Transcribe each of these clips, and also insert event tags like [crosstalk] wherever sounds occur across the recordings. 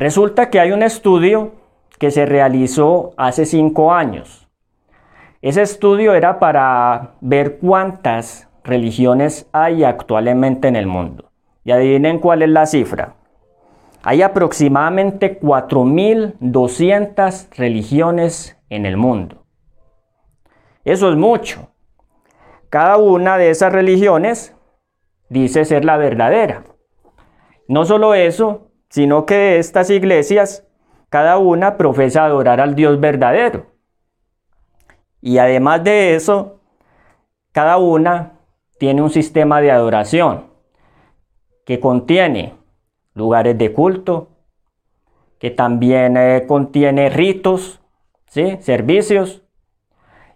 Resulta que hay un estudio que se realizó hace cinco años. Ese estudio era para ver cuántas religiones hay actualmente en el mundo. Y adivinen cuál es la cifra. Hay aproximadamente 4.200 religiones en el mundo. Eso es mucho. Cada una de esas religiones dice ser la verdadera. No solo eso, sino que estas iglesias, cada una profesa adorar al Dios verdadero. Y además de eso, cada una tiene un sistema de adoración que contiene lugares de culto, que también eh, contiene ritos, ¿sí? servicios,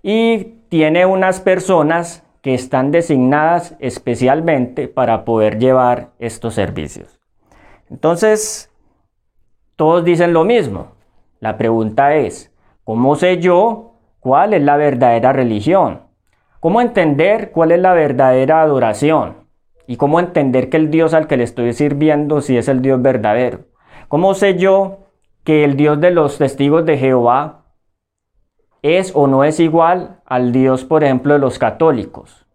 y tiene unas personas que están designadas especialmente para poder llevar estos servicios. Entonces, todos dicen lo mismo. La pregunta es, ¿cómo sé yo cuál es la verdadera religión? ¿Cómo entender cuál es la verdadera adoración? ¿Y cómo entender que el Dios al que le estoy sirviendo si es el Dios verdadero? ¿Cómo sé yo que el Dios de los testigos de Jehová es o no es igual al Dios, por ejemplo, de los católicos?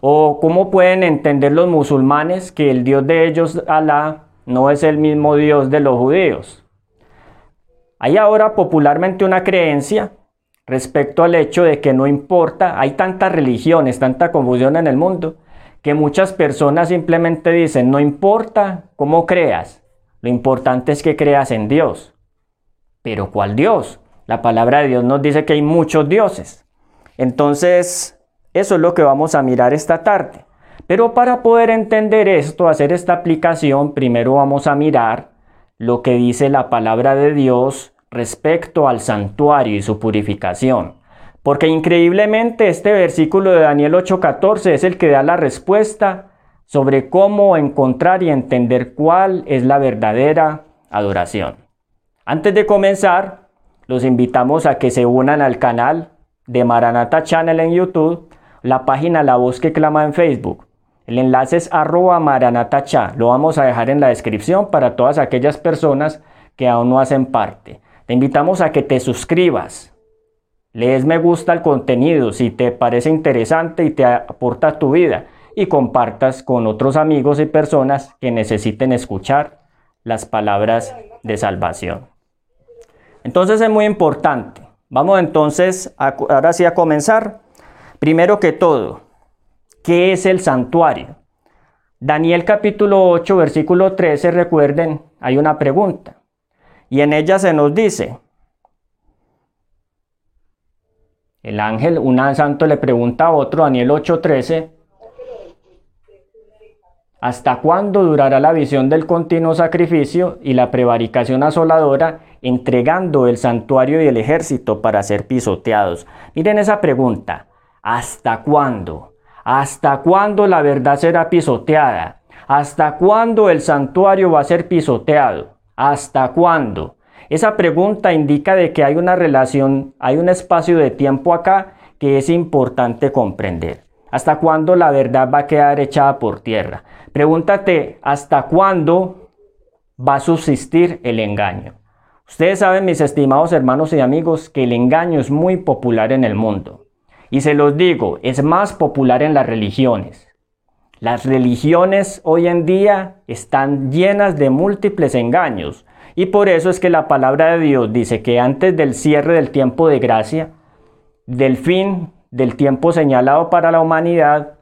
¿O cómo pueden entender los musulmanes que el Dios de ellos, Alá, no es el mismo Dios de los judíos? Hay ahora popularmente una creencia respecto al hecho de que no importa, hay tantas religiones, tanta confusión en el mundo, que muchas personas simplemente dicen, no importa cómo creas, lo importante es que creas en Dios. Pero ¿cuál Dios? La palabra de Dios nos dice que hay muchos dioses. Entonces, eso es lo que vamos a mirar esta tarde. Pero para poder entender esto, hacer esta aplicación, primero vamos a mirar lo que dice la palabra de Dios respecto al santuario y su purificación. Porque increíblemente este versículo de Daniel 8:14 es el que da la respuesta sobre cómo encontrar y entender cuál es la verdadera adoración. Antes de comenzar, los invitamos a que se unan al canal de Maranata Channel en YouTube, la página La Voz que Clama en Facebook. El enlace es arroba maranatacha. Lo vamos a dejar en la descripción para todas aquellas personas que aún no hacen parte. Te invitamos a que te suscribas. Lees me gusta al contenido si te parece interesante y te aporta a tu vida. Y compartas con otros amigos y personas que necesiten escuchar las palabras de salvación. Entonces es muy importante. Vamos entonces ahora sí a comenzar. Primero que todo, ¿qué es el santuario? Daniel capítulo 8, versículo 13, recuerden, hay una pregunta. Y en ella se nos dice, el ángel, un santo le pregunta a otro, Daniel 8, 13, ¿hasta cuándo durará la visión del continuo sacrificio y la prevaricación asoladora entregando el santuario y el ejército para ser pisoteados. Miren esa pregunta, ¿hasta cuándo? ¿Hasta cuándo la verdad será pisoteada? ¿Hasta cuándo el santuario va a ser pisoteado? ¿Hasta cuándo? Esa pregunta indica de que hay una relación, hay un espacio de tiempo acá que es importante comprender. ¿Hasta cuándo la verdad va a quedar echada por tierra? Pregúntate, ¿hasta cuándo va a subsistir el engaño? Ustedes saben, mis estimados hermanos y amigos, que el engaño es muy popular en el mundo. Y se los digo, es más popular en las religiones. Las religiones hoy en día están llenas de múltiples engaños. Y por eso es que la palabra de Dios dice que antes del cierre del tiempo de gracia, del fin del tiempo señalado para la humanidad,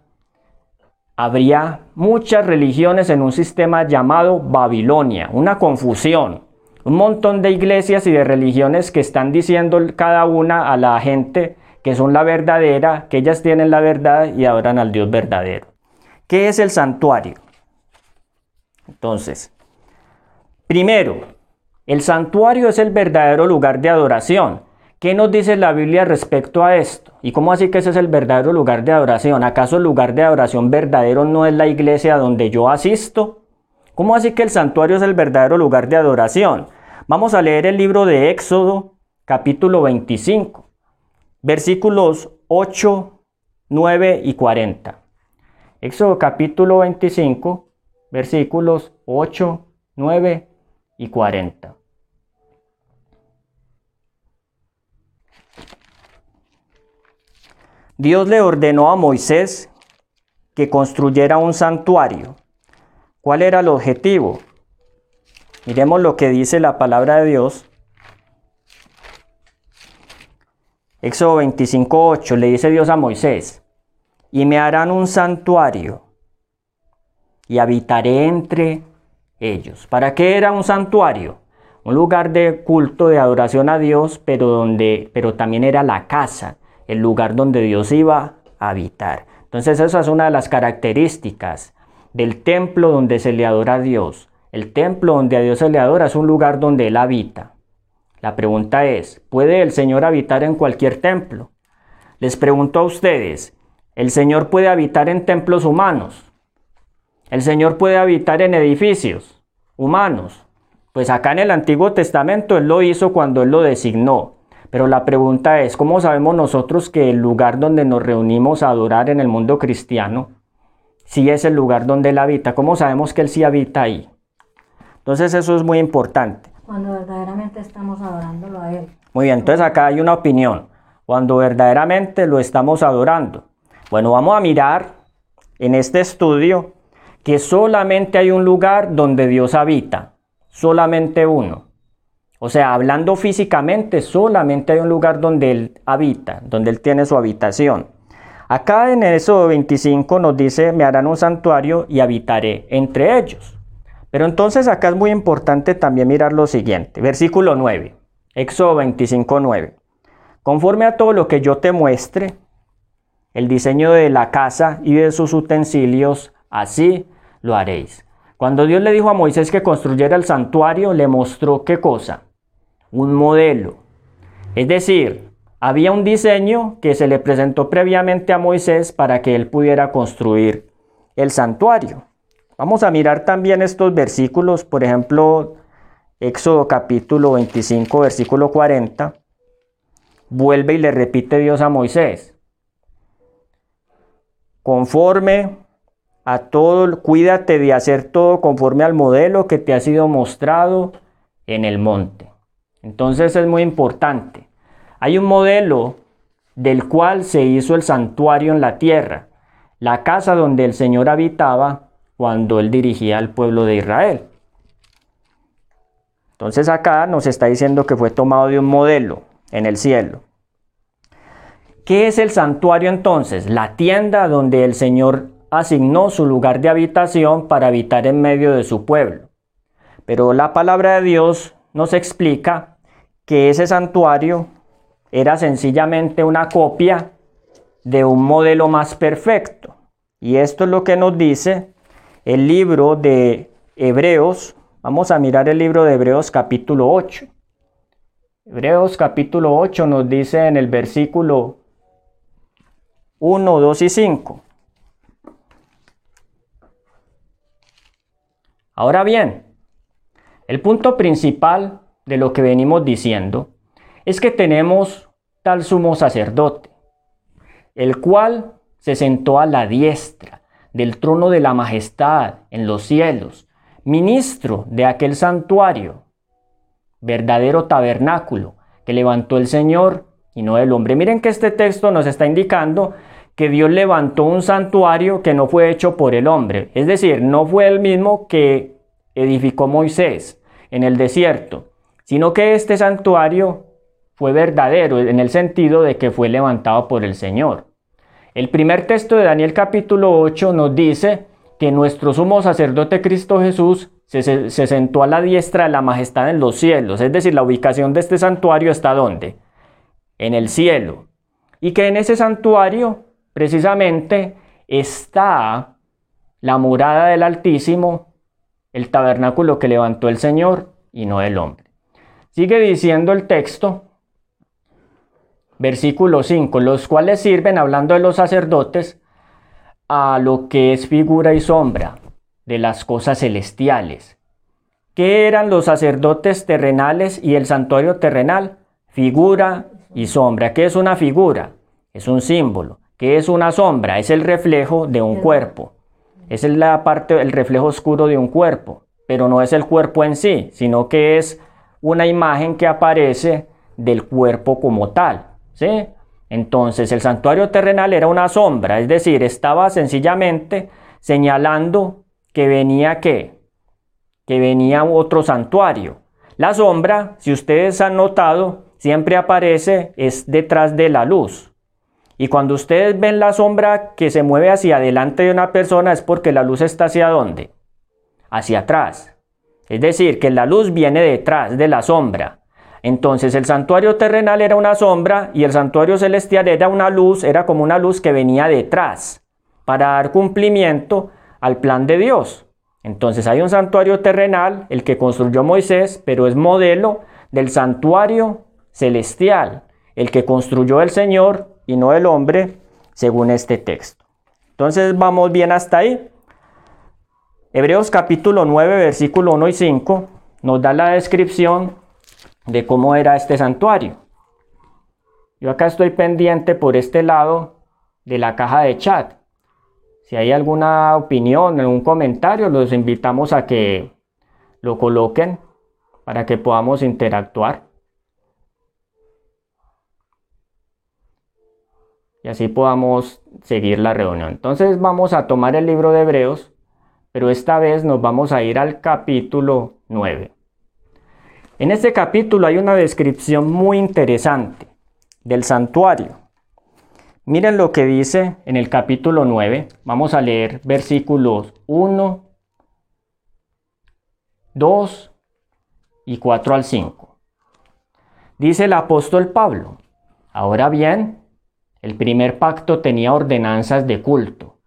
habría muchas religiones en un sistema llamado Babilonia, una confusión un montón de iglesias y de religiones que están diciendo cada una a la gente que son la verdadera, que ellas tienen la verdad y adoran al Dios verdadero. ¿Qué es el santuario? Entonces, primero, el santuario es el verdadero lugar de adoración. ¿Qué nos dice la Biblia respecto a esto? ¿Y cómo así que ese es el verdadero lugar de adoración? ¿Acaso el lugar de adoración verdadero no es la iglesia donde yo asisto? ¿Cómo así que el santuario es el verdadero lugar de adoración? Vamos a leer el libro de Éxodo, capítulo 25, versículos 8, 9 y 40. Éxodo capítulo 25, versículos 8, 9 y 40. Dios le ordenó a Moisés que construyera un santuario. ¿Cuál era el objetivo? Miremos lo que dice la palabra de Dios Éxodo 25:8 le dice Dios a Moisés, y me harán un santuario y habitaré entre ellos. ¿Para qué era un santuario? Un lugar de culto, de adoración a Dios, pero, donde, pero también era la casa, el lugar donde Dios iba a habitar. Entonces esa es una de las características del templo donde se le adora a Dios. El templo donde a Dios se le adora es un lugar donde Él habita. La pregunta es, ¿puede el Señor habitar en cualquier templo? Les pregunto a ustedes, ¿el Señor puede habitar en templos humanos? ¿El Señor puede habitar en edificios humanos? Pues acá en el Antiguo Testamento Él lo hizo cuando Él lo designó. Pero la pregunta es, ¿cómo sabemos nosotros que el lugar donde nos reunimos a adorar en el mundo cristiano, sí es el lugar donde Él habita? ¿Cómo sabemos que Él sí habita ahí? Entonces eso es muy importante. Cuando verdaderamente estamos adorándolo a Él. Muy bien, entonces acá hay una opinión. Cuando verdaderamente lo estamos adorando. Bueno, vamos a mirar en este estudio que solamente hay un lugar donde Dios habita, solamente uno. O sea, hablando físicamente, solamente hay un lugar donde Él habita, donde Él tiene su habitación. Acá en eso 25 nos dice, me harán un santuario y habitaré entre ellos. Pero entonces acá es muy importante también mirar lo siguiente, versículo 9, Éxodo 25, 9. Conforme a todo lo que yo te muestre, el diseño de la casa y de sus utensilios, así lo haréis. Cuando Dios le dijo a Moisés que construyera el santuario, le mostró qué cosa? Un modelo. Es decir, había un diseño que se le presentó previamente a Moisés para que él pudiera construir el santuario. Vamos a mirar también estos versículos, por ejemplo, Éxodo capítulo 25, versículo 40. Vuelve y le repite Dios a Moisés. Conforme a todo, cuídate de hacer todo conforme al modelo que te ha sido mostrado en el monte. Entonces es muy importante. Hay un modelo del cual se hizo el santuario en la tierra, la casa donde el Señor habitaba cuando él dirigía al pueblo de Israel. Entonces acá nos está diciendo que fue tomado de un modelo en el cielo. ¿Qué es el santuario entonces? La tienda donde el Señor asignó su lugar de habitación para habitar en medio de su pueblo. Pero la palabra de Dios nos explica que ese santuario era sencillamente una copia de un modelo más perfecto. Y esto es lo que nos dice el libro de Hebreos. Vamos a mirar el libro de Hebreos capítulo 8. Hebreos capítulo 8 nos dice en el versículo 1, 2 y 5. Ahora bien, el punto principal de lo que venimos diciendo es que tenemos tal sumo sacerdote, el cual se sentó a la diestra del trono de la majestad en los cielos, ministro de aquel santuario, verdadero tabernáculo que levantó el Señor y no el hombre. Miren que este texto nos está indicando que Dios levantó un santuario que no fue hecho por el hombre, es decir, no fue el mismo que edificó Moisés en el desierto, sino que este santuario fue verdadero en el sentido de que fue levantado por el Señor. El primer texto de Daniel capítulo 8 nos dice que nuestro sumo sacerdote Cristo Jesús se, sentó a la diestra de la majestad en los cielos, es decir, la ubicación de este santuario está ¿dónde? En el cielo. Y que en ese santuario precisamente está la morada del Altísimo, el tabernáculo que levantó el Señor y no el hombre. Sigue diciendo el texto versículo 5, los cuales sirven, hablando de los sacerdotes, a lo que es figura y sombra de las cosas celestiales. ¿Qué eran los sacerdotes terrenales y el santuario terrenal? Figura y sombra. ¿Qué es una figura? Es un símbolo. ¿Qué es una sombra? Es el reflejo de un cuerpo. Es la parte, el reflejo oscuro de un cuerpo, pero no es el cuerpo en sí, sino que es una imagen que aparece del cuerpo como tal. Entonces el santuario terrenal era una sombra, es decir, estaba sencillamente señalando que venía qué? Que venía otro santuario. La sombra, si ustedes han notado, siempre aparece es detrás de la luz. Y cuando ustedes ven la sombra que se mueve hacia adelante de una persona es porque la luz está hacia dónde? Hacia atrás. Es decir, que la luz viene detrás de la sombra. Entonces el santuario terrenal era una sombra y el santuario celestial era una luz, era como una luz que venía detrás para dar cumplimiento al plan de Dios. Entonces hay un santuario terrenal, el que construyó Moisés, pero es modelo del santuario celestial, el que construyó el Señor y no el hombre, según este texto. Entonces vamos bien hasta ahí. Hebreos capítulo 9, versículo 1 y 5 nos da la descripción de cómo era este santuario. Yo acá estoy pendiente por este lado de la caja de chat. Si hay alguna opinión, algún comentario, los invitamos a que lo coloquen para que podamos interactuar. Y así podamos seguir la reunión. Entonces vamos a tomar el libro de Hebreos, pero esta vez nos vamos a ir al capítulo 9. En este capítulo hay una descripción muy interesante del santuario. Miren lo que dice en el capítulo 9. Vamos a leer versículos 1, 2 y 4 al 5. Dice el apóstol Pablo, ahora bien, el primer pacto tenía ordenanzas de culto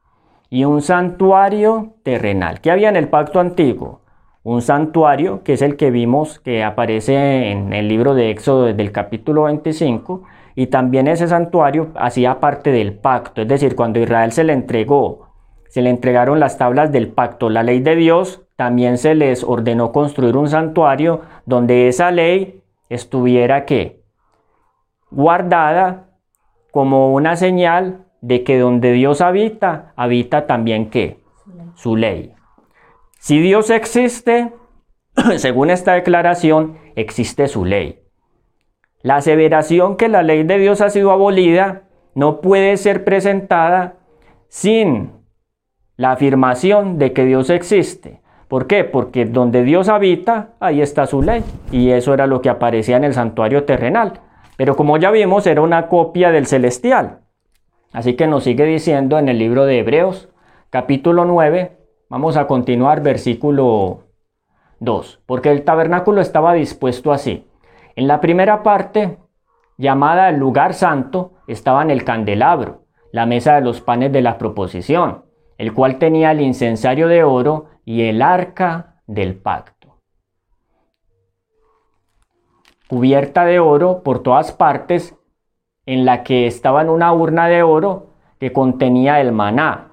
y un santuario terrenal. ¿Qué había en el pacto antiguo? Un santuario, que es el que vimos que aparece en el libro de Éxodo desde el capítulo 25, y también ese santuario hacía parte del pacto, es decir, cuando Israel se le entregó, se le entregaron las tablas del pacto, la ley de Dios, también se les ordenó construir un santuario donde esa ley estuviera que guardada como una señal de que donde Dios habita, habita también que su ley. Si Dios existe, [clears throat] según esta declaración, existe su ley. La aseveración que la ley de Dios ha sido abolida no puede ser presentada sin la afirmación de que Dios existe. ¿Por qué? Porque donde Dios habita, ahí está su ley. Y eso era lo que aparecía en el santuario terrenal. Pero como ya vimos, era una copia del celestial. Así que nos sigue diciendo en el libro de Hebreos, capítulo 9, Vamos a continuar versículo 2, porque el tabernáculo estaba dispuesto así. En la primera parte, llamada el lugar santo, estaban el candelabro, la mesa de los panes de la proposición, el cual tenía el incensario de oro y el arca del pacto. Cubierta de oro por todas partes, en la que estaba en una urna de oro que contenía el maná,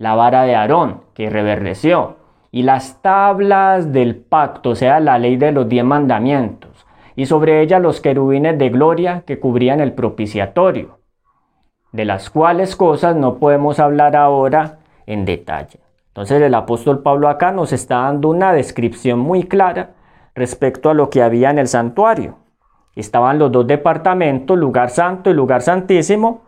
la vara de Aarón, que reverdeció, y las tablas del pacto, o sea, la ley de los diez mandamientos, y sobre ella los querubines de gloria que cubrían el propiciatorio, de las cuales cosas no podemos hablar ahora en detalle. Entonces el apóstol Pablo acá nos está dando una descripción muy clara respecto a lo que había en el santuario. Estaban los dos departamentos, lugar santo y lugar santísimo,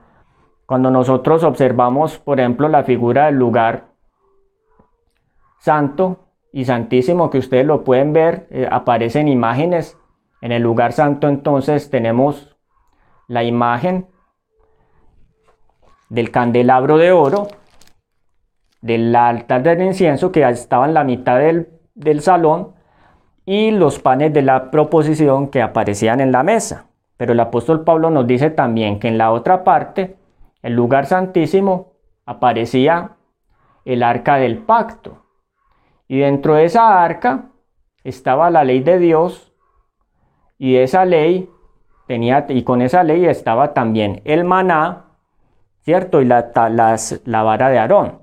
cuando nosotros observamos, por ejemplo, la figura del lugar santo y santísimo, que ustedes lo pueden ver, eh, aparecen imágenes. En el lugar santo entonces tenemos la imagen del candelabro de oro, del altar del incienso que estaba en la mitad del, del salón y los panes de la proposición que aparecían en la mesa. Pero el apóstol Pablo nos dice también que en la otra parte el lugar santísimo aparecía el arca del pacto. Y dentro de esa arca estaba la ley de Dios y esa ley tenía y con esa ley estaba también el maná, ¿cierto? Y la, la vara de Aarón.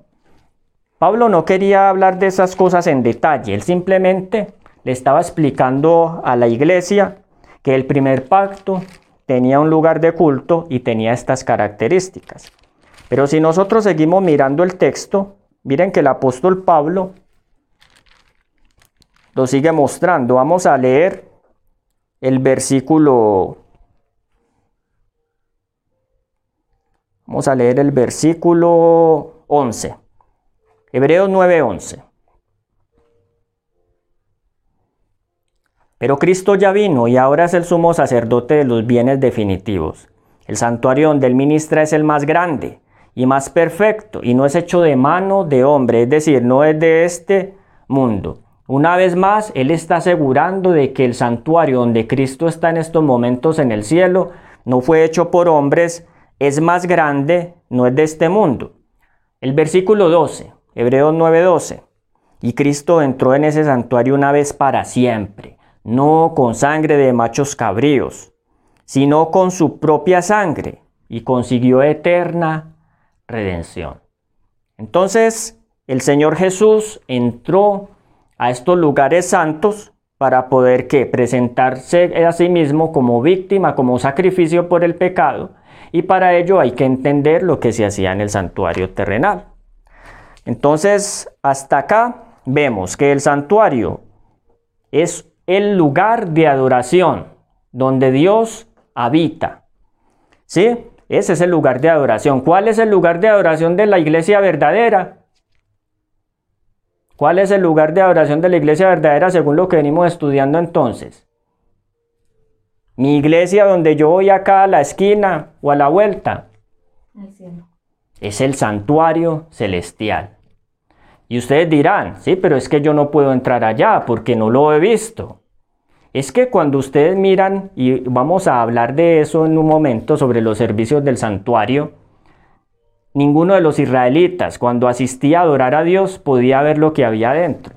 Pablo no quería hablar de esas cosas en detalle, él simplemente le estaba explicando a la iglesia que el primer pacto tenía un lugar de culto y tenía estas características. Pero si nosotros seguimos mirando el texto, miren que el apóstol Pablo lo sigue mostrando. Vamos a leer el versículo Vamos a leer el versículo 11. Hebreos 9:11. Pero Cristo ya vino y ahora es el sumo sacerdote de los bienes definitivos. El santuario donde él ministra es el más grande y más perfecto y no es hecho de mano de hombre, es decir, no es de este mundo. Una vez más, él está asegurando de que el santuario donde Cristo está en estos momentos en el cielo no fue hecho por hombres, es más grande, no es de este mundo. El versículo 12, Hebreos 9:12. Y Cristo entró en ese santuario una vez para siempre no con sangre de machos cabríos, sino con su propia sangre, y consiguió eterna redención. Entonces, el Señor Jesús entró a estos lugares santos para poder que presentarse a sí mismo como víctima, como sacrificio por el pecado, y para ello hay que entender lo que se hacía en el santuario terrenal. Entonces, hasta acá vemos que el santuario es el lugar de adoración donde Dios habita. ¿Sí? Ese es el lugar de adoración. ¿Cuál es el lugar de adoración de la iglesia verdadera? ¿Cuál es el lugar de adoración de la iglesia verdadera según lo que venimos estudiando entonces? Mi iglesia donde yo voy acá a la esquina o a la vuelta. Es el santuario celestial. Y ustedes dirán, sí, pero es que yo no puedo entrar allá porque no lo he visto es que cuando ustedes miran, y vamos a hablar de eso en un momento sobre los servicios del santuario, ninguno de los israelitas cuando asistía a adorar a Dios podía ver lo que había dentro.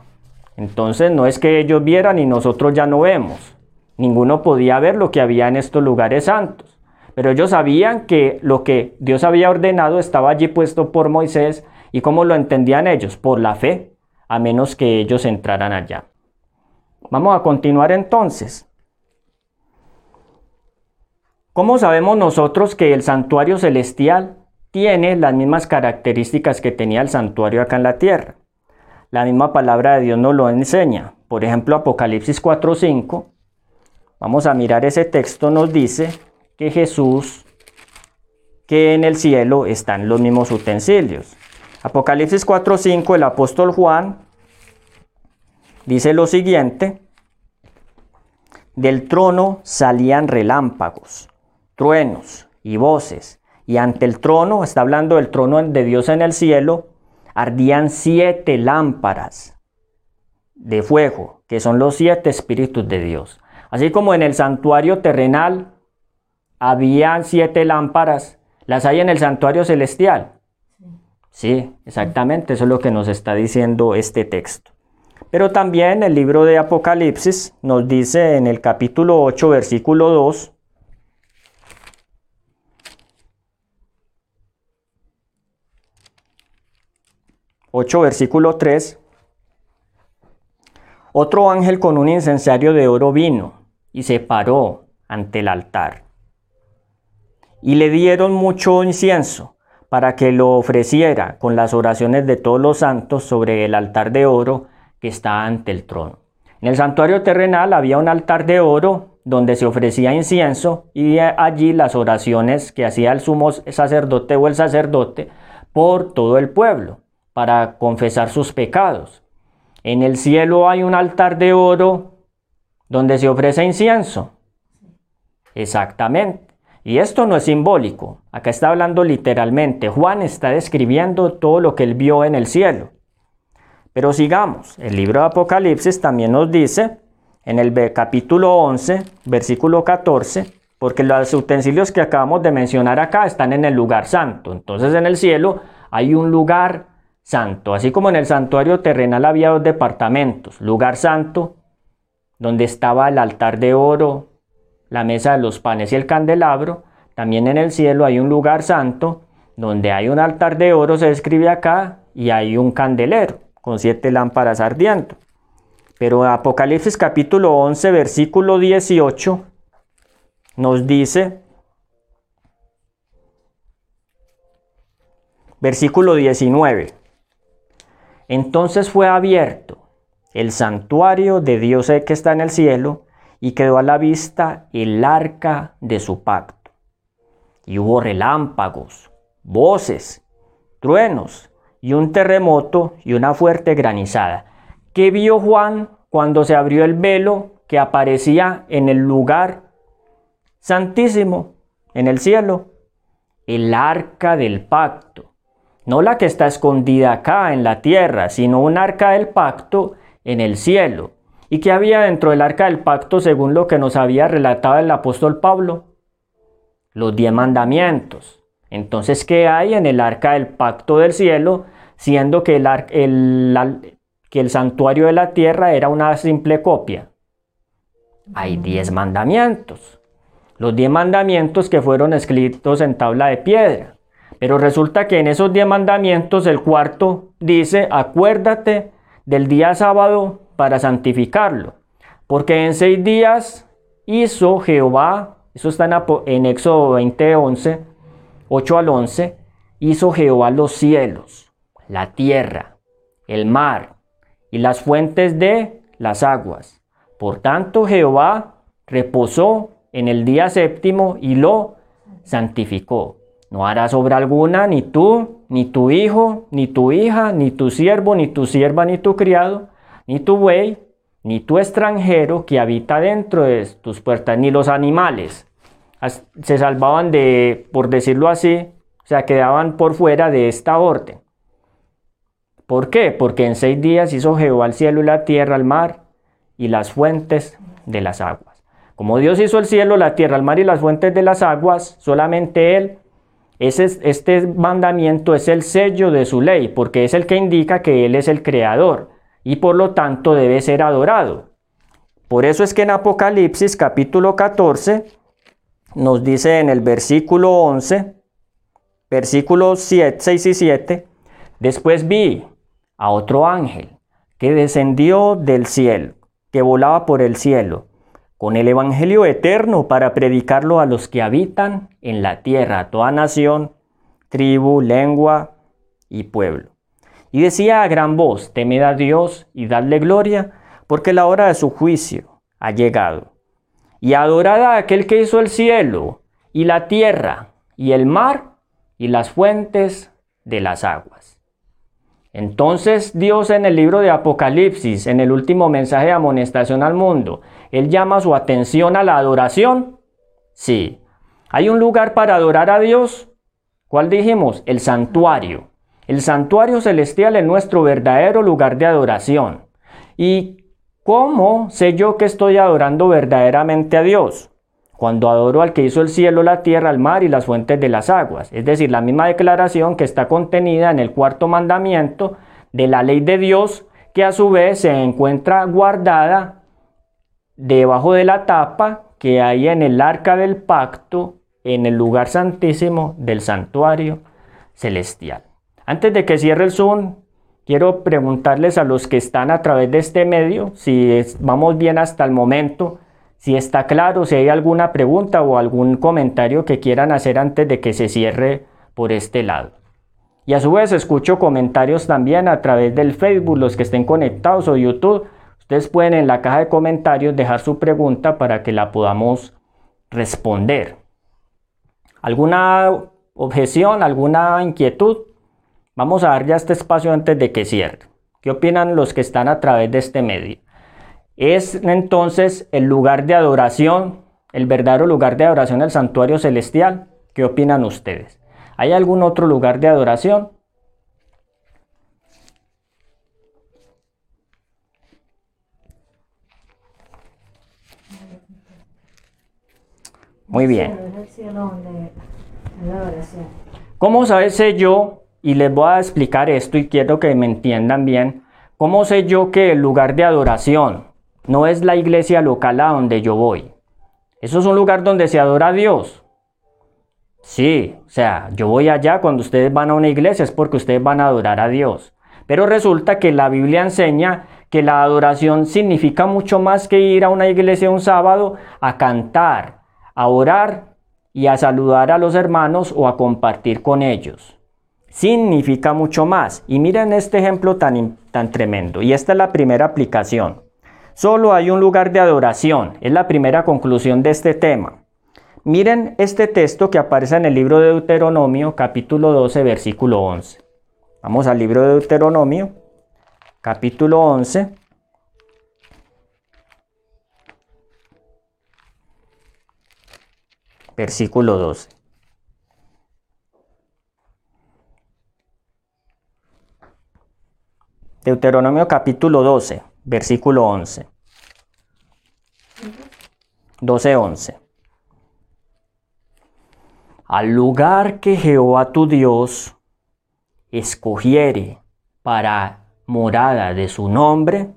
Entonces no es que ellos vieran y nosotros ya no vemos. Ninguno podía ver lo que había en estos lugares santos. Pero ellos sabían que lo que Dios había ordenado estaba allí puesto por Moisés y cómo lo entendían ellos, por la fe, a menos que ellos entraran allá. Vamos a continuar entonces. ¿Cómo sabemos nosotros que el santuario celestial tiene las mismas características que tenía el santuario acá en la tierra? La misma palabra de Dios nos lo enseña. Por ejemplo, Apocalipsis 4:5. Vamos a mirar ese texto, nos dice que Jesús, que en el cielo están los mismos utensilios. Apocalipsis 4:5, el apóstol Juan dice lo siguiente, del trono salían relámpagos, truenos y voces, y ante el trono, está hablando del trono de Dios en el cielo, ardían siete lámparas de fuego, que son los siete espíritus de Dios. Así como en el santuario terrenal habían siete lámparas, las hay en el santuario celestial. Sí, exactamente, eso es lo que nos está diciendo este texto. Pero también el libro de Apocalipsis nos dice en el capítulo 8, versículo 2, ...8 versículo 3... Otro ángel con un incensario de oro vino y se paró ante el altar. Y le dieron mucho incienso para que lo ofreciera con las oraciones de todos los santos sobre el altar de oro que está ante el trono. En el santuario terrenal había un altar de oro donde se ofrecía incienso y allí las oraciones que hacía el sumo sacerdote o el sacerdote por todo el pueblo para confesar sus pecados. En el cielo hay un altar de oro donde se ofrece incienso. Exactamente. Y esto no es simbólico. Acá está hablando literalmente. Juan está describiendo todo lo que él vio en el cielo. Pero sigamos, el libro de Apocalipsis también nos dice en el capítulo 11, versículo 14, porque los utensilios que acabamos de mencionar acá están en el lugar santo. Entonces en el cielo hay un lugar santo, así como en el santuario terrenal había dos departamentos, lugar santo, donde estaba el altar de oro, la mesa de los panes y el candelabro, también en el cielo hay un lugar santo, donde hay un altar de oro, se describe acá, y hay un candelero con siete lámparas ardiendo. Pero Apocalipsis capítulo 11, versículo 18 nos dice, versículo 19, entonces fue abierto el santuario de Dios que está en el cielo y quedó a la vista el arca de su pacto. Y hubo relámpagos, voces, truenos y un terremoto y una fuerte granizada. ¿Qué vio Juan cuando se abrió el velo que aparecía en el lugar santísimo, en el cielo? El arca del pacto. No la que está escondida acá en la tierra, sino un arca del pacto en el cielo. ¿Y qué había dentro del arca del pacto según lo que nos había relatado el apóstol Pablo? Los diez mandamientos. Entonces, ¿qué hay en el arca del pacto del cielo? Siendo que el, que el santuario de la tierra era una simple copia. Hay diez mandamientos. Los diez mandamientos que fueron escritos en tabla de piedra. Pero resulta que en esos diez mandamientos el cuarto dice, acuérdate del día sábado para santificarlo. Porque en seis días hizo Jehová, eso está en, Éxodo 20, 11, 8 al 11, hizo Jehová los cielos, la tierra, el mar y las fuentes de las aguas. Por tanto Jehová reposó en el día séptimo y lo santificó. No harás obra alguna, ni tú, ni tu hijo, ni tu hija, ni tu siervo, ni tu sierva, ni tu criado, ni tu buey, ni tu extranjero que habita dentro de tus puertas, ni los animales. Se salvaban de, por decirlo así, o sea, quedaban por fuera de esta orden. ¿Por qué? Porque en seis días hizo Jehová el cielo y la tierra, el mar y las fuentes de las aguas. Como Dios hizo el cielo, la tierra, el mar y las fuentes de las aguas, solamente Él, este mandamiento es el sello de su ley, porque es el que indica que Él es el creador y por lo tanto debe ser adorado. Por eso es que en Apocalipsis capítulo 14 nos dice en el versículo 11, versículos 6 y 7, después vi a otro ángel que descendió del cielo, que volaba por el cielo, con el Evangelio eterno para predicarlo a los que habitan en la tierra, a toda nación, tribu, lengua y pueblo. Y decía a gran voz, temed a Dios y dadle gloria, porque la hora de su juicio ha llegado. Y adorad a aquel que hizo el cielo y la tierra y el mar y las fuentes de las aguas. Entonces Dios en el libro de Apocalipsis, en el último mensaje de amonestación al mundo, Él llama su atención a la adoración. Sí. ¿Hay un lugar para adorar a Dios? ¿Cuál dijimos? El santuario. El santuario celestial es nuestro verdadero lugar de adoración. ¿Y cómo sé yo que estoy adorando verdaderamente a Dios? Cuando adoro al que hizo el cielo, la tierra, el mar y las fuentes de las aguas. Es decir, la misma declaración que está contenida en el cuarto mandamiento de la ley de Dios, que a su vez se encuentra guardada debajo de la tapa que hay en el arca del pacto, en el lugar santísimo del santuario celestial. Antes de que cierre el Zoom, quiero preguntarles a los que están a través de este medio si vamos bien hasta el momento, si está claro, si hay alguna pregunta o algún comentario que quieran hacer antes de que se cierre por este lado. Y a su vez escucho comentarios también a través del Facebook, los que estén conectados o YouTube. Ustedes pueden en la caja de comentarios dejar su pregunta para que la podamos responder. ¿Alguna objeción, alguna inquietud? Vamos a dar ya este espacio antes de que cierre. ¿Qué opinan los que están a través de este medio? Es entonces el lugar de adoración, el verdadero lugar de adoración el santuario celestial. ¿Qué opinan ustedes? ¿Hay algún otro lugar de adoración? Muy bien. ¿Cómo sabe yo y les voy a explicar esto y quiero que me entiendan bien. ¿Cómo sé yo que el lugar de adoración no es la iglesia local a donde yo voy? Eso es un lugar donde se adora a Dios. Sí, o sea, yo voy allá cuando ustedes van a una iglesia es porque ustedes van a adorar a Dios. Pero resulta que la Biblia enseña que la adoración significa mucho más que ir a una iglesia un sábado a cantar, a orar y a saludar a los hermanos o a compartir con ellos significa mucho más. Y miren este ejemplo tan, tan tremendo. Y esta es la primera aplicación. Solo hay un lugar de adoración. Es la primera conclusión de este tema. Miren este texto que aparece en el libro de Deuteronomio, capítulo 12, versículo 11. Vamos al libro de Deuteronomio, capítulo 11. Versículo 12. Deuteronomio capítulo 12, versículo 11. 12, 11 al lugar que Jehová tu Dios escogiere para morada de su nombre,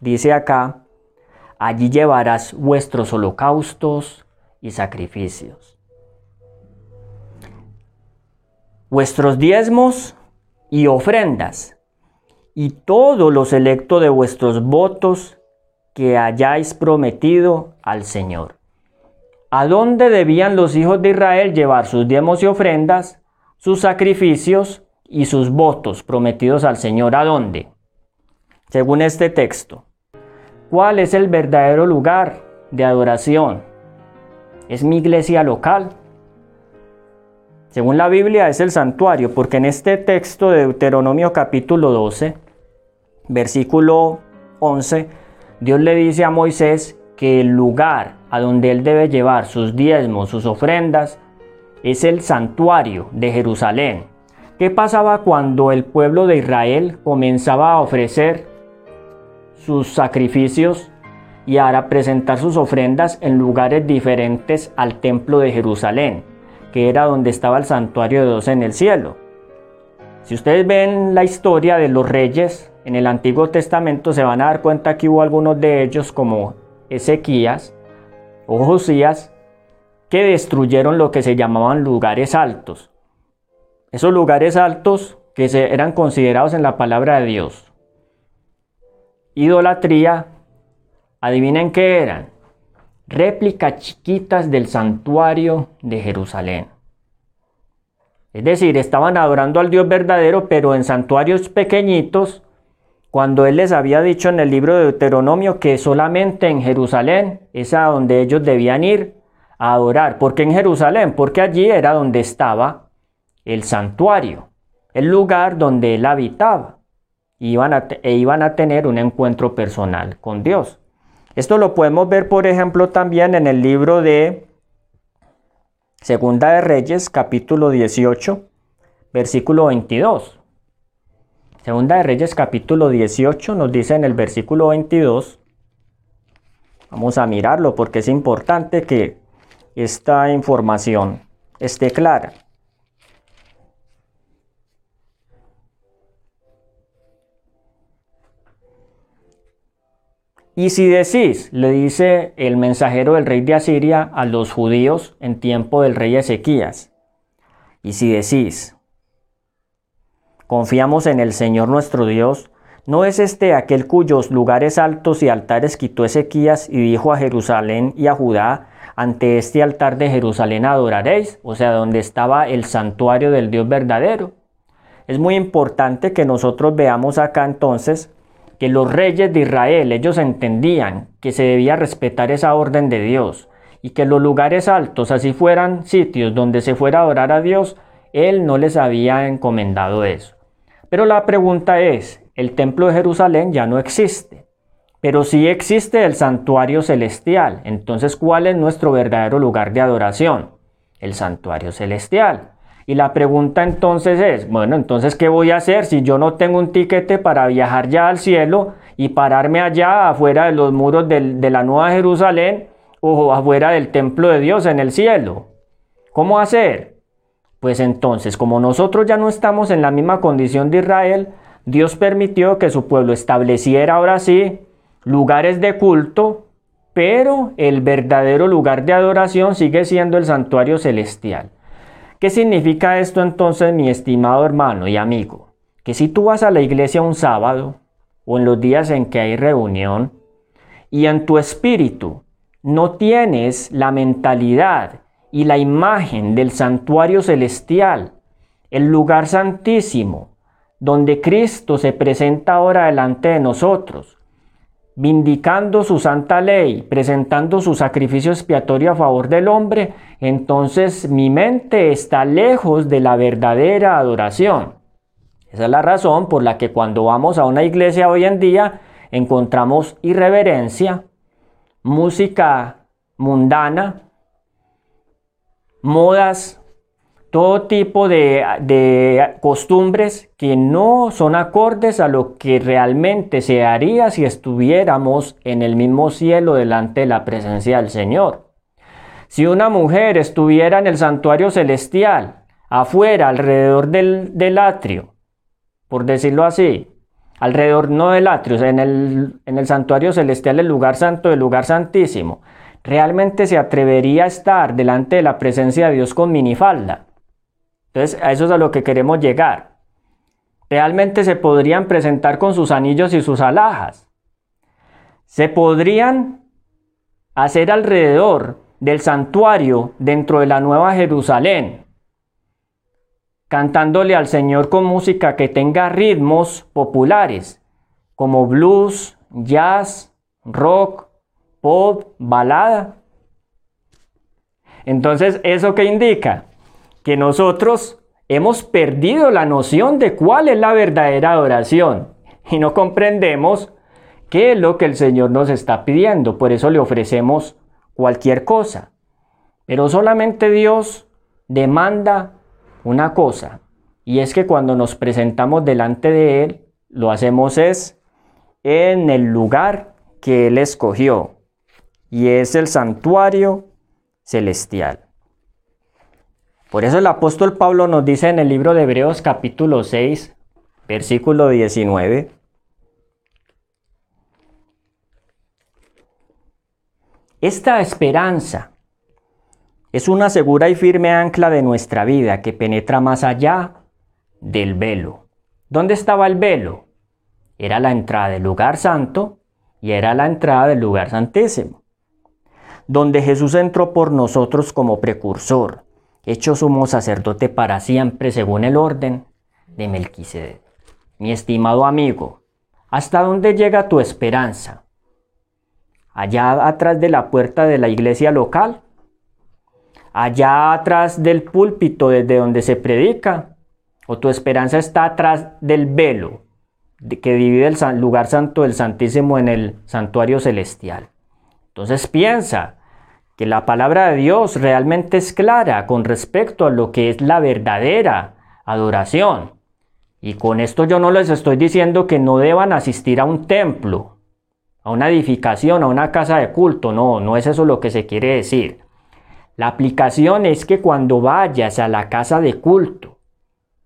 dice acá, allí llevarás vuestros holocaustos y sacrificios. Vuestros diezmos y ofrendas, y todo lo selecto de vuestros votos que hayáis prometido al Señor. ¿A dónde debían los hijos de Israel llevar sus diezmos y ofrendas, sus sacrificios y sus votos prometidos al Señor? ¿A dónde? Según este texto. ¿Cuál es el verdadero lugar de adoración? ¿Es mi iglesia local? Según la Biblia es el santuario, porque en este texto de Deuteronomio capítulo 12, versículo 11, Dios le dice a Moisés que el lugar a donde él debe llevar sus diezmos, sus ofrendas, es el santuario de Jerusalén. ¿Qué pasaba cuando el pueblo de Israel comenzaba a ofrecer sus sacrificios y a presentar sus ofrendas en lugares diferentes al templo de Jerusalén, que era donde estaba el santuario de Dios en el cielo? Si ustedes ven la historia de los reyes en el Antiguo Testamento, se van a dar cuenta que hubo algunos de ellos como Ezequías o Josías que destruyeron lo que se llamaban lugares altos. Esos lugares altos que se, eran considerados en la palabra de Dios. Idolatría, adivinen qué eran. Réplicas chiquitas del santuario de Jerusalén. Es decir, estaban adorando al Dios verdadero, pero en santuarios pequeñitos cuando él les había dicho en el libro de Deuteronomio que solamente en Jerusalén es a donde ellos debían ir a adorar. ¿Por qué en Jerusalén? Porque allí era donde estaba el santuario, el lugar donde él habitaba. Iban a e iban a tener un encuentro personal con Dios. Esto lo podemos ver, por ejemplo, también en el libro de Segunda de Reyes, capítulo 18, versículo 22. Segunda de Reyes capítulo 18 nos dice en el versículo 22, vamos a mirarlo porque es importante que esta información esté clara. Y si decís, le dice el mensajero del rey de Asiria a los judíos en tiempo del rey Ezequías, y si decís, Confiamos en el Señor nuestro Dios. ¿No es este aquel cuyos lugares altos y altares quitó Ezequías y dijo a Jerusalén y a Judá, ante este altar de Jerusalén adoraréis? O sea, donde estaba el santuario del Dios verdadero. Es muy importante que nosotros veamos acá entonces que los reyes de Israel, ellos entendían que se debía respetar esa orden de Dios y que los lugares altos, así fueran sitios donde se fuera a adorar a Dios, Él no les había encomendado eso. Pero la pregunta es, el templo de Jerusalén ya no existe, pero sí existe el santuario celestial. Entonces, ¿cuál es nuestro verdadero lugar de adoración? El santuario celestial. Y la pregunta entonces es, bueno, entonces, ¿qué voy a hacer si yo no tengo un tiquete para viajar ya al cielo y pararme allá afuera de los muros de la Nueva Jerusalén o afuera del templo de Dios en el cielo? ¿Cómo hacer? Pues entonces, como nosotros ya no estamos en la misma condición de Israel, Dios permitió que su pueblo estableciera ahora sí lugares de culto, pero el verdadero lugar de adoración sigue siendo el santuario celestial. ¿Qué significa esto entonces, mi estimado hermano y amigo? Que si tú vas a la iglesia un sábado o en los días en que hay reunión y en tu espíritu no tienes la mentalidad y la imagen del santuario celestial, el lugar santísimo, donde Cristo se presenta ahora delante de nosotros. vindicando su santa ley, presentando su sacrificio expiatorio a favor del hombre, entonces mi mente está lejos de la verdadera adoración. Esa es la razón por la que cuando vamos a una iglesia hoy en día encontramos irreverencia, música mundana, modas todo tipo de, costumbres que no son acordes a lo que realmente se haría si estuviéramos en el mismo cielo delante de la presencia del Señor. Si una mujer estuviera en el santuario celestial, afuera, alrededor del, del atrio, por decirlo así, alrededor no del atrio, en el, en el santuario celestial, el lugar santo, el lugar santísimo, realmente se atrevería a estar delante de la presencia de Dios con minifalda entonces, a eso es a lo que queremos llegar. Realmente se podrían presentar con sus anillos y sus alhajas. Se podrían hacer alrededor del santuario dentro de la Nueva Jerusalén, cantándole al Señor con música que tenga ritmos populares, como blues, jazz, rock, pop, balada. Entonces, ¿eso qué indica? que nosotros hemos perdido la noción de cuál es la verdadera adoración y no comprendemos qué es lo que el Señor nos está pidiendo. Por eso le ofrecemos cualquier cosa. Pero solamente Dios demanda una cosa y es que cuando nos presentamos delante de Él, lo hacemos es en el lugar que Él escogió y es el santuario celestial. Por eso el apóstol Pablo nos dice en el libro de Hebreos capítulo 6, versículo 19, Esta esperanza es una segura y firme ancla de nuestra vida que penetra más allá del velo. ¿Dónde estaba el velo? Era la entrada del lugar santo y era la entrada del lugar santísimo, donde Jesús entró por nosotros como precursor hecho sumo sacerdote para siempre según el orden de Melquisedec. Mi estimado amigo, ¿hasta dónde llega tu esperanza? ¿Allá atrás de la puerta de la iglesia local? ¿Allá atrás del púlpito desde donde se predica? ¿O tu esperanza está atrás del velo que divide el lugar santo del Santísimo en el santuario celestial? Entonces piensa, que la palabra de Dios realmente es clara con respecto a lo que es la verdadera adoración. Y con esto yo no les estoy diciendo que no deban asistir a un templo, a una edificación, a una casa de culto. No, no es eso lo que se quiere decir. La aplicación es que cuando vayas a la casa de culto,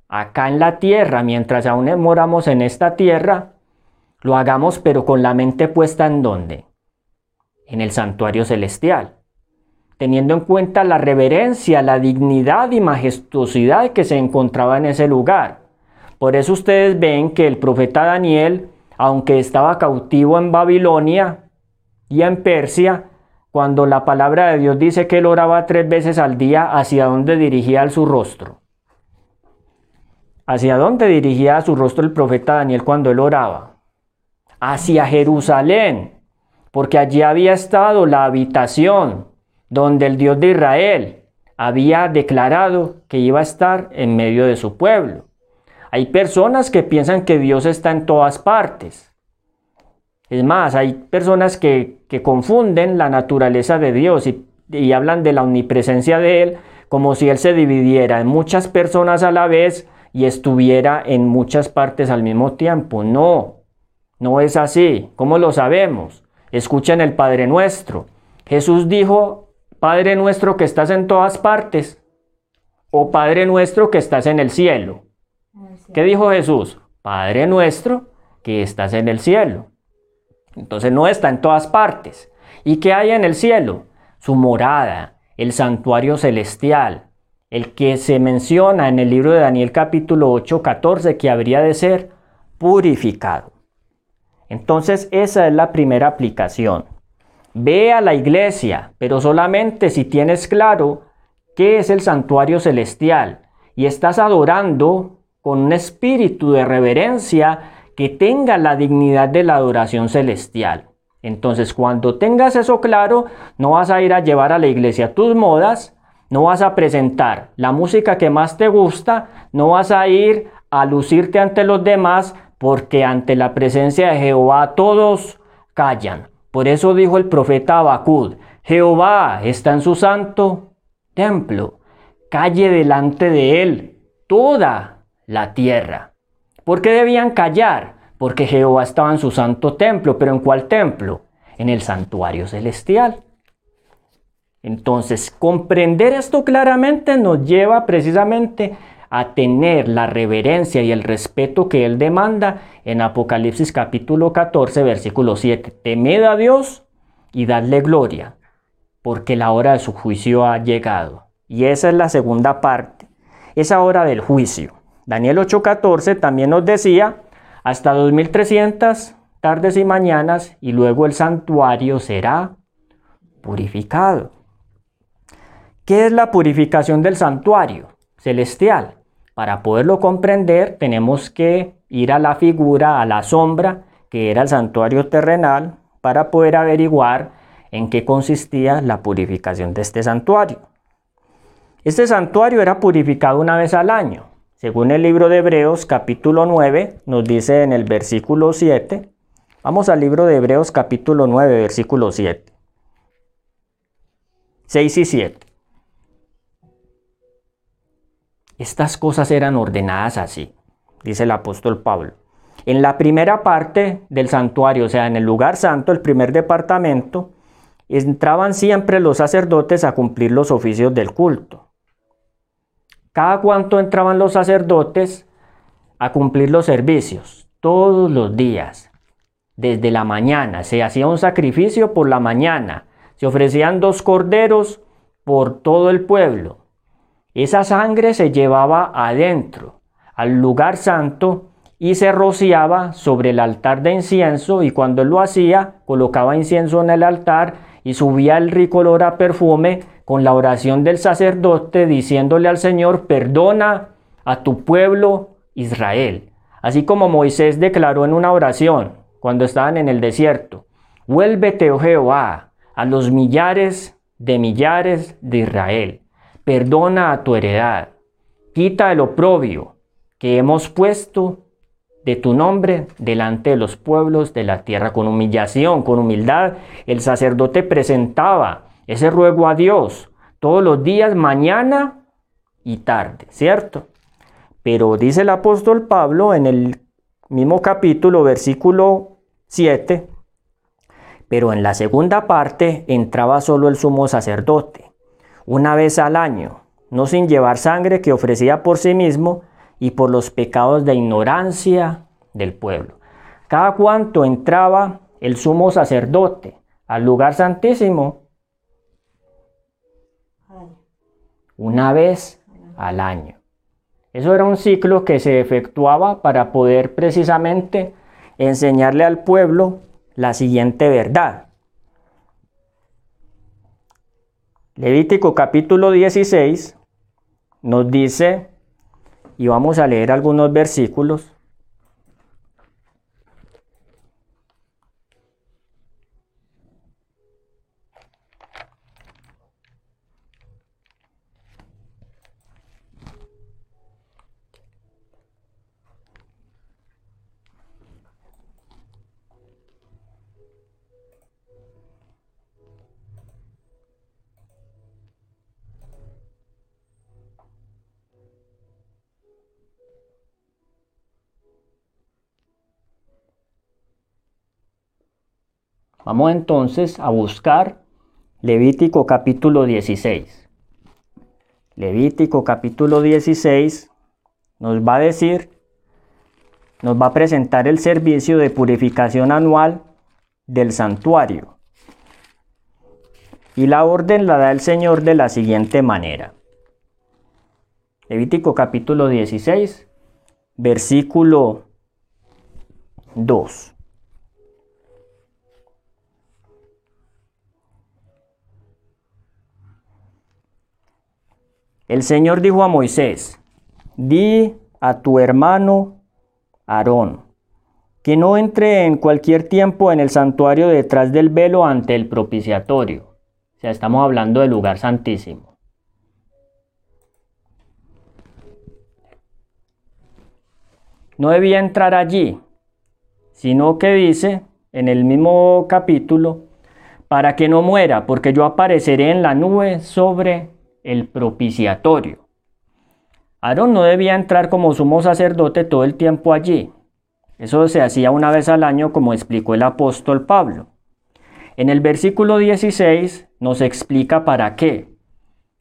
acá en la tierra, mientras aún moramos en esta tierra, lo hagamos pero con la mente puesta en dónde? En el santuario celestial teniendo en cuenta la reverencia, la dignidad y majestuosidad que se encontraba en ese lugar. Por eso ustedes ven que el profeta Daniel, aunque estaba cautivo en Babilonia y en Persia, cuando la palabra de Dios dice que él oraba tres veces al día, ¿hacia dónde dirigía su rostro? ¿Hacia dónde dirigía su rostro el profeta Daniel cuando él oraba? Hacia Jerusalén, porque allí había estado la habitación donde el Dios de Israel había declarado que iba a estar en medio de su pueblo. Hay personas que piensan que Dios está en todas partes. Es más, hay personas que, confunden la naturaleza de Dios y, y hablan de la omnipresencia de Él como si Él se dividiera en muchas personas a la vez y estuviera en muchas partes al mismo tiempo. No, no es así. ¿Cómo lo sabemos? Escuchen el Padre Nuestro. Jesús dijo Padre nuestro que estás en todas partes, o Padre nuestro que estás en el cielo. ¿Qué dijo Jesús? Padre nuestro que estás en el cielo. Entonces no está en todas partes. ¿Y qué hay en el cielo? Su morada, el santuario celestial, el que se menciona en el libro de Daniel capítulo 8, 14, que habría de ser purificado. Entonces esa es la primera aplicación. Ve a la iglesia, pero solamente si tienes claro qué es el santuario celestial y estás adorando con un espíritu de reverencia que tenga la dignidad de la adoración celestial. Entonces, cuando tengas eso claro, no vas a ir a llevar a la iglesia tus modas, no vas a presentar la música que más te gusta, no vas a ir a lucirte ante los demás, porque ante la presencia de Jehová todos callan. Por eso dijo el profeta Abacud, Jehová está en su santo templo, calle delante de él toda la tierra. ¿Por qué debían callar? Porque Jehová estaba en su santo templo, pero ¿en cuál templo? En el santuario celestial. Entonces, comprender esto claramente nos lleva precisamente a tener la reverencia y el respeto que Él demanda en Apocalipsis capítulo 14, versículo 7. Temed a Dios y dadle gloria, porque la hora de su juicio ha llegado. Y esa es la segunda parte, esa hora del juicio. Daniel 8:14 también nos decía, hasta 2300 tardes y mañanas, y luego el santuario será purificado. ¿Qué es la purificación del santuario celestial? Para poderlo comprender tenemos que ir a la figura, a la sombra, que era el santuario terrenal, para poder averiguar en qué consistía la purificación de este santuario. Este santuario era purificado una vez al año. Según el libro de Hebreos capítulo 9, nos dice en el versículo 7, vamos al libro de Hebreos capítulo 9, versículo 7. 6 y 7. Estas cosas eran ordenadas así, dice el apóstol Pablo. En la primera parte del santuario, o sea, en el lugar santo, el primer departamento, entraban siempre los sacerdotes a cumplir los oficios del culto. Cada cuanto entraban los sacerdotes a cumplir los servicios, todos los días, desde la mañana. Se hacía un sacrificio por la mañana. Se ofrecían dos corderos por todo el pueblo. Esa sangre se llevaba adentro, al lugar santo, y se rociaba sobre el altar de incienso y cuando lo hacía, colocaba incienso en el altar y subía el rico olor a perfume con la oración del sacerdote diciéndole al Señor, perdona a tu pueblo Israel. Así como Moisés declaró en una oración cuando estaban en el desierto, vuélvete, oh Jehová, a los millares de millares de Israel. Perdona a tu heredad. Quita el oprobio que hemos puesto de tu nombre delante de los pueblos de la tierra. Con humillación, con humildad, el sacerdote presentaba ese ruego a Dios todos los días, mañana y tarde, ¿cierto? Pero dice el apóstol Pablo en el mismo capítulo, versículo 7, pero en la segunda parte entraba solo el sumo sacerdote, una vez al año, no sin llevar sangre que ofrecía por sí mismo y por los pecados de ignorancia del pueblo. Cada cuanto entraba el sumo sacerdote al lugar santísimo, una vez al año. Eso era un ciclo que se efectuaba para poder precisamente enseñarle al pueblo la siguiente verdad. Levítico capítulo 16 nos dice, y vamos a leer algunos versículos, Vamos entonces a buscar Levítico capítulo 16. Levítico capítulo 16 nos va a decir, nos va a presentar el servicio de purificación anual del santuario. Y la orden la da el Señor de la siguiente manera. Levítico capítulo 16, versículo 2. El Señor dijo a Moisés, di a tu hermano Aarón, que no entre en cualquier tiempo en el santuario detrás del velo ante el propiciatorio. O sea, estamos hablando del lugar santísimo. No debía entrar allí, sino que dice en el mismo capítulo, para que no muera, porque yo apareceré en la nube sobre el propiciatorio. Aarón no debía entrar como sumo sacerdote todo el tiempo allí. Eso se hacía una vez al año, como explicó el apóstol Pablo. En el versículo 16 nos explica para qué.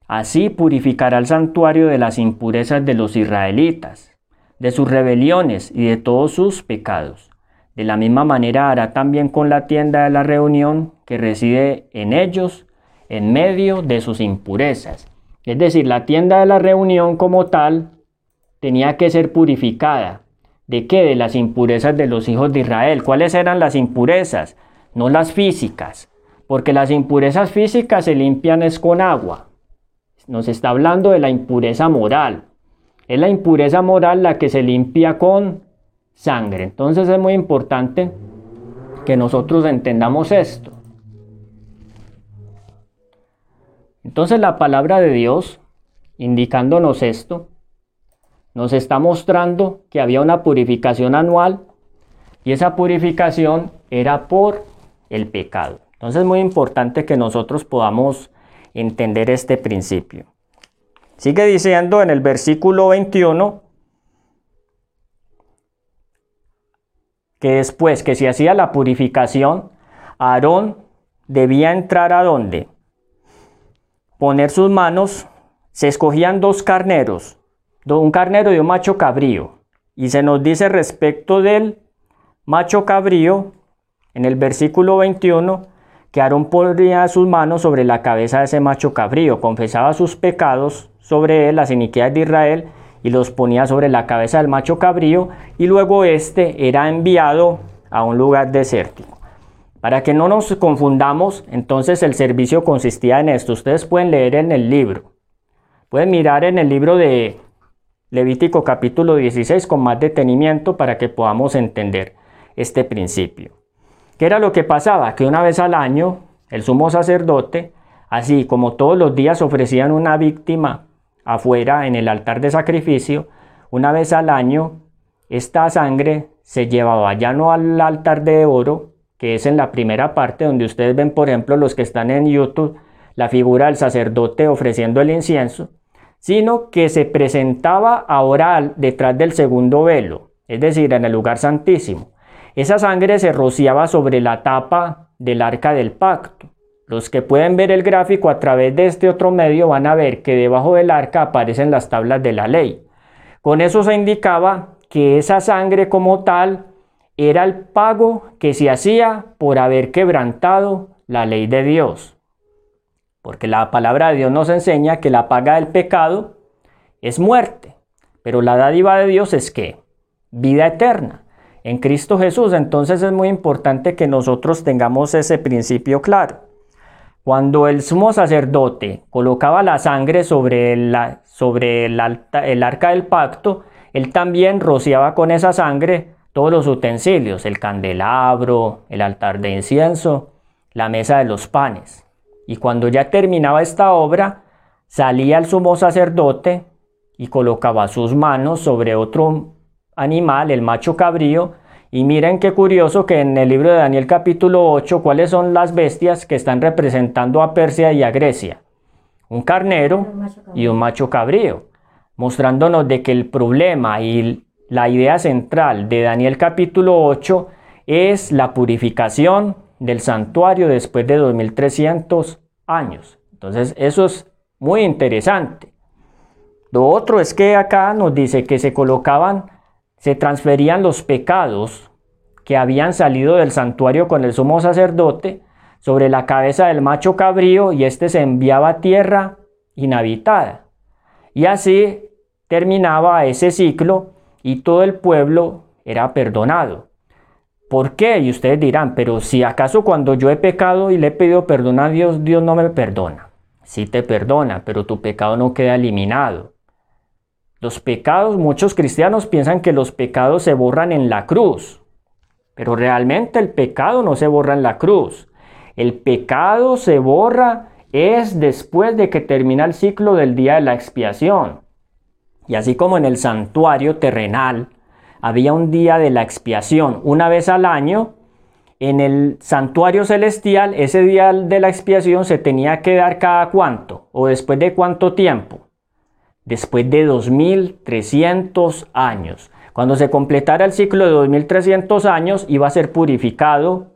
Así purificará el santuario de las impurezas de los israelitas, de sus rebeliones y de todos sus pecados de la misma manera hará también con la tienda de la reunión que reside en ellos en medio de sus impurezas. Es decir, la tienda de la reunión como tal tenía que ser purificada. ¿De qué? De las impurezas de los hijos de Israel. ¿Cuáles eran las impurezas? No las físicas, porque las impurezas físicas se limpian es con agua. Nos está hablando de la impureza moral. Es la impureza moral la que se limpia con sangre. Entonces es muy importante que nosotros entendamos esto. Entonces la palabra de Dios, indicándonos esto, nos está mostrando que había una purificación anual y esa purificación era por el pecado. Entonces es muy importante que nosotros podamos entender este principio. Sigue diciendo en el versículo 21, que después que se hacía la purificación, Aarón debía entrar a donde? Poner sus manos, se escogían dos carneros, un carnero y un macho cabrío. Y se nos dice respecto del macho cabrío, en el versículo 21, que Aarón ponía sus manos sobre la cabeza de ese macho cabrío, confesaba sus pecados sobre él, las iniquidades de Israel, y los ponía sobre la cabeza del macho cabrío y luego este era enviado a un lugar desértico. Para que no nos confundamos, entonces el servicio consistía en esto. Ustedes pueden leer en el libro. Pueden mirar en el libro de Levítico capítulo 16 con más detenimiento para que podamos entender este principio. ¿Qué era lo que pasaba? Que una vez al año el sumo sacerdote, así como todos los días ofrecían una víctima afuera en el altar de sacrificio, una vez al año, esta sangre se llevaba ya no al altar de oro, que es en la primera parte donde ustedes ven, por ejemplo, los que están en YouTube, la figura del sacerdote ofreciendo el incienso, sino que se presentaba ahora detrás del segundo velo, es decir, en el lugar santísimo. Esa sangre se rociaba sobre la tapa del arca del pacto. Los que pueden ver el gráfico a través de este otro medio van a ver que debajo del arca aparecen las tablas de la ley. Con eso se indicaba que esa sangre como tal era el pago que se hacía por haber quebrantado la ley de Dios. Porque la palabra de Dios nos enseña que la paga del pecado es muerte, pero la dádiva de Dios es que vida eterna en Cristo Jesús. Entonces es muy importante que nosotros tengamos ese principio claro. Cuando el sumo sacerdote colocaba la sangre sobre, el arca del pacto, él también rociaba con esa sangre todos los utensilios, el candelabro, el altar de incienso, la mesa de los panes. Y cuando ya terminaba esta obra, salía el sumo sacerdote y colocaba sus manos sobre otro animal, el macho cabrío, y miren qué curioso que en el libro de Daniel capítulo 8, ¿cuáles son las bestias que están representando a Persia y a Grecia? Un carnero y un macho cabrío, mostrándonos de que el problema y la idea central de Daniel capítulo 8 es la purificación del santuario después de 2300 años. Entonces, eso es muy interesante. Lo otro es que acá nos dice que se colocaban se transferían los pecados que habían salido del santuario con el sumo sacerdote sobre la cabeza del macho cabrío y éste se enviaba a tierra inhabitada. Y así terminaba ese ciclo y todo el pueblo era perdonado. ¿Por qué? Y ustedes dirán, pero si acaso cuando yo he pecado y le he pedido perdón a Dios, Dios no me perdona. Sí te perdona, pero tu pecado no queda eliminado. Los pecados, muchos cristianos piensan que los pecados se borran en la cruz. Pero realmente el pecado no se borra en la cruz. El pecado se borra es después de que termina el ciclo del día de la expiación. Y así como en el santuario terrenal había un día de la expiación una vez al año, en el santuario celestial ese día de la expiación se tenía que dar cada cuánto o después de cuánto tiempo. Después de 2300 años. Cuando se completara el ciclo de 2300 años iba a ser purificado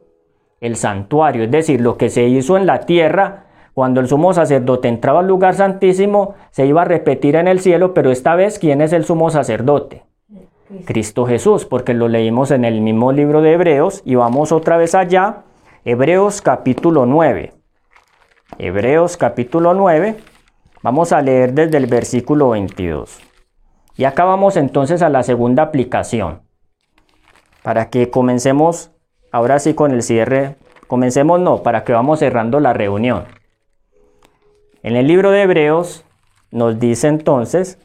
el santuario, es decir, lo que se hizo en la tierra cuando el sumo sacerdote entraba al lugar santísimo, se iba a repetir en el cielo, pero esta vez, ¿quién es el sumo sacerdote? Cristo. Jesús, porque lo leímos en el mismo libro de Hebreos y vamos otra vez allá, Hebreos capítulo 9. Hebreos capítulo 9, vamos a leer desde el versículo 22. Y acá vamos entonces a la segunda aplicación, para que comencemos ahora sí con el cierre, comencemos no, para que vamos cerrando la reunión. En el libro de Hebreos nos dice entonces,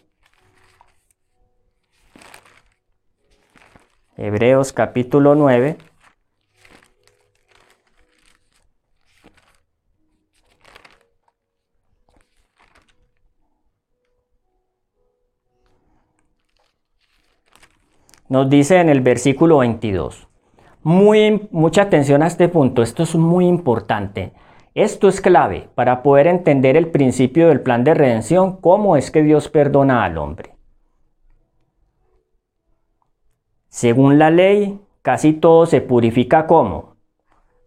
Hebreos capítulo 9, nos dice en el versículo 22. Muy, mucha atención a este punto, esto es muy importante. Esto es clave para poder entender el principio del plan de redención, cómo es que Dios perdona al hombre. Según la ley, casi todo se purifica como?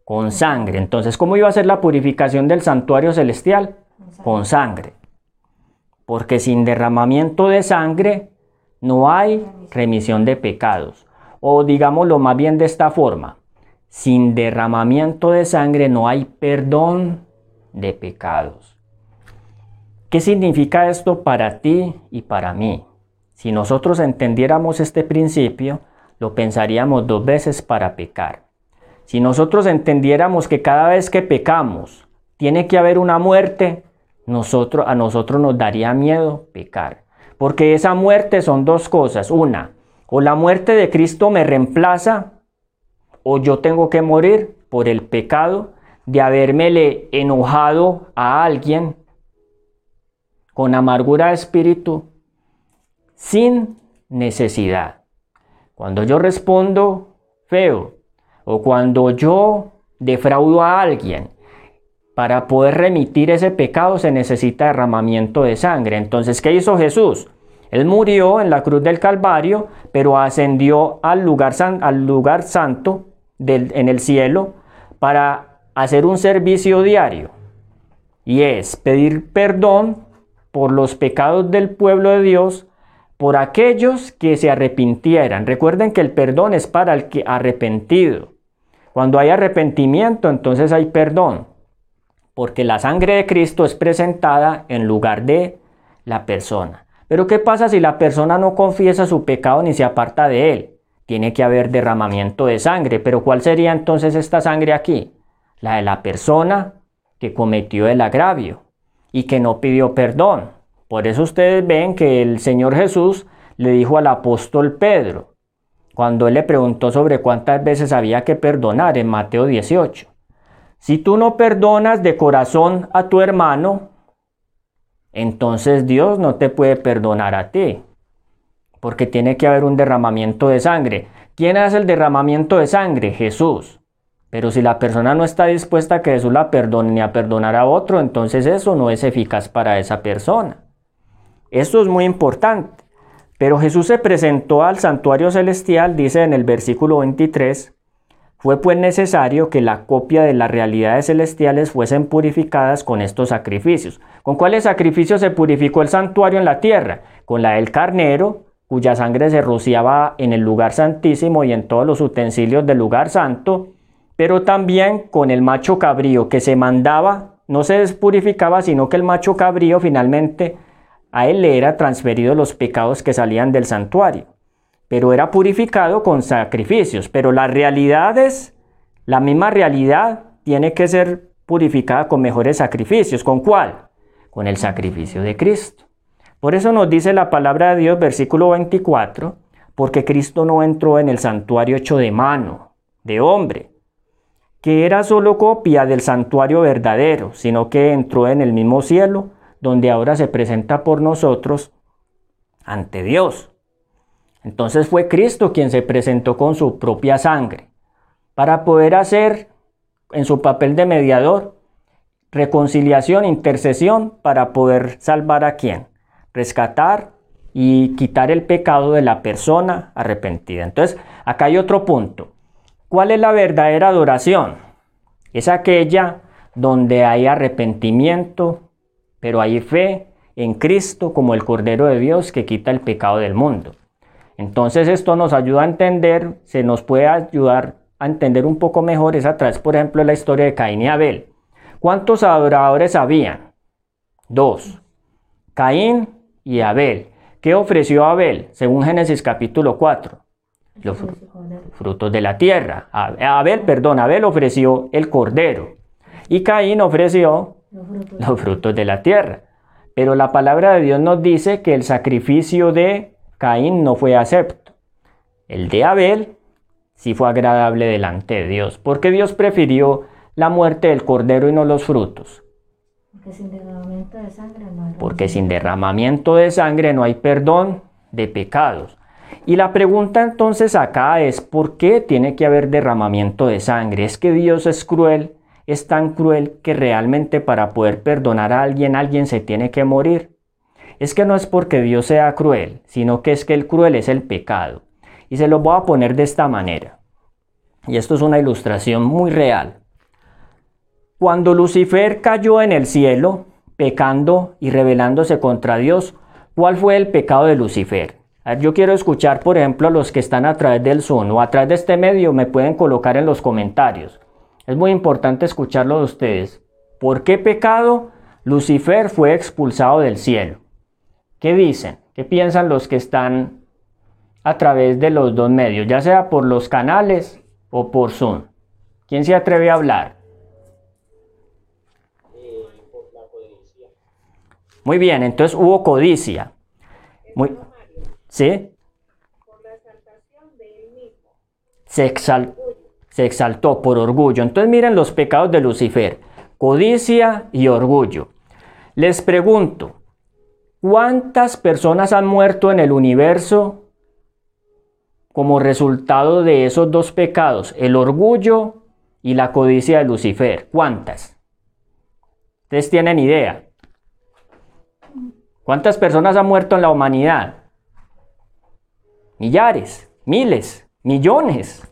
Con sangre. Entonces, ¿cómo iba a ser la purificación del santuario celestial? Con sangre. Porque sin derramamiento de sangre no hay remisión de pecados. O digámoslo más bien de esta forma, sin derramamiento de sangre no hay perdón de pecados. ¿Qué significa esto para ti y para mí? Si nosotros entendiéramos este principio, lo pensaríamos dos veces para pecar. Si nosotros entendiéramos que cada vez que pecamos tiene que haber una muerte, nosotros, a nosotros nos daría miedo pecar. Porque esa muerte son dos cosas. Una, o la muerte de Cristo me reemplaza o yo tengo que morir por el pecado de haberme enojado a alguien con amargura de espíritu sin necesidad. Cuando yo respondo feo o cuando yo defraudo a alguien, para poder remitir ese pecado se necesita derramamiento de sangre. Entonces, ¿qué hizo Jesús? Él murió en la cruz del Calvario, pero ascendió al lugar, al lugar santo en el cielo para hacer un servicio diario y es pedir perdón por los pecados del pueblo de Dios por aquellos que se arrepintieran. Recuerden que el perdón es para el que arrepentido. Cuando hay arrepentimiento, entonces hay perdón, porque la sangre de Cristo es presentada en lugar de la persona. Pero ¿qué pasa si la persona no confiesa su pecado ni se aparta de él? Tiene que haber derramamiento de sangre. Pero ¿cuál sería entonces esta sangre aquí? La de la persona que cometió el agravio y que no pidió perdón. Por eso ustedes ven que el Señor Jesús le dijo al apóstol Pedro, cuando él le preguntó sobre cuántas veces había que perdonar en Mateo 18. Si tú no perdonas de corazón a tu hermano, entonces Dios no te puede perdonar a ti porque tiene que haber un derramamiento de sangre. ¿Quién hace el derramamiento de sangre? Jesús. Pero si la persona no está dispuesta a que Jesús la perdone ni a perdonar a otro, entonces eso no es eficaz para esa persona. Esto es muy importante. Pero Jesús se presentó al santuario celestial, dice en el versículo 23, fue pues necesario que la copia de las realidades celestiales fuesen purificadas con estos sacrificios. ¿Con cuáles sacrificios se purificó el santuario en la tierra? Con la del carnero, cuya sangre se rociaba en el lugar santísimo y en todos los utensilios del lugar santo, pero también con el macho cabrío que se mandaba, no se despurificaba, sino que el macho cabrío finalmente a él le era transferido los pecados que salían del santuario, pero era purificado con sacrificios, pero la realidad es, la misma realidad tiene que ser purificada con mejores sacrificios, ¿con cuál? Con el sacrificio de Cristo. Por eso nos dice la palabra de Dios, versículo 24, porque Cristo no entró en el santuario hecho de mano, de hombre, que era solo copia del santuario verdadero, sino que entró en el mismo cielo, donde ahora se presenta por nosotros ante Dios. Entonces fue Cristo quien se presentó con su propia sangre, para poder hacer en su papel de mediador reconciliación, intercesión, para poder salvar a quien, rescatar y quitar el pecado de la persona arrepentida. Entonces, acá hay otro punto. ¿Cuál es la verdadera adoración? Es aquella donde hay arrepentimiento, pero hay fe en Cristo como el Cordero de Dios que quita el pecado del mundo. Entonces esto nos ayuda a entender, se nos puede ayudar a entender un poco mejor esa través, por ejemplo, la historia de Caín y Abel. ¿Cuántos adoradores habían? Dos. Caín y Abel. ¿Qué ofreció Abel según Génesis capítulo 4? Los frutos de la tierra. Abel, perdón, Abel ofreció el cordero y Caín ofreció los frutos de la tierra. Pero la palabra de Dios nos dice que el sacrificio de Caín no fue acepto. El de Abel sí fue agradable delante de Dios, porque Dios prefirió la muerte del cordero y no los frutos. Porque sin derramamiento de sangre no hay perdón de pecados. Y la pregunta entonces acá es, ¿por qué tiene que haber derramamiento de sangre? ¿Es que Dios es cruel? ¿Es tan cruel que realmente para poder perdonar a alguien alguien se tiene que morir? Es que no es porque Dios sea cruel, sino que es que el cruel es el pecado. Y se lo voy a poner de esta manera. Y esto es una ilustración muy real. Cuando Lucifer cayó en el cielo, pecando y rebelándose contra Dios, ¿cuál fue el pecado de Lucifer? Yo quiero escuchar, por ejemplo, a los que están a través del Zoom o a través de este medio, me pueden colocar en los comentarios. Es muy importante escucharlo de ustedes. ¿Por qué pecado Lucifer fue expulsado del cielo? ¿Qué dicen? ¿Qué piensan los que están a través de los dos medios, ya sea por los canales o por Zoom? ¿Quién se atreve a hablar? Muy bien, entonces hubo codicia. Muy, ¿Sí? Se, se exaltó por orgullo. Entonces miren los pecados de Lucifer. Codicia y orgullo. Les pregunto, ¿cuántas personas han muerto en el universo como resultado de esos dos pecados? El orgullo y la codicia de Lucifer. ¿Cuántas? ¿Ustedes tienen idea? ¿Cuántas personas han muerto en la humanidad? Millares, miles, millones.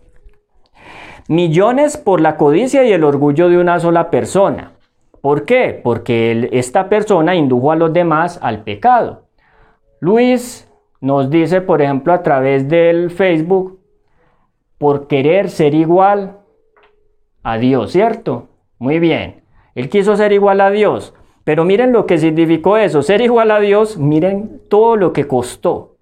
Millones por la codicia y el orgullo de una sola persona. ¿Por qué? Porque esta persona indujo a los demás al pecado. Luis nos dice, por ejemplo, a través del Facebook, por querer ser igual a Dios, ¿cierto? Muy bien. Él quiso ser igual a Dios. Pero miren lo que significó eso, ser igual a Dios, miren todo lo que costó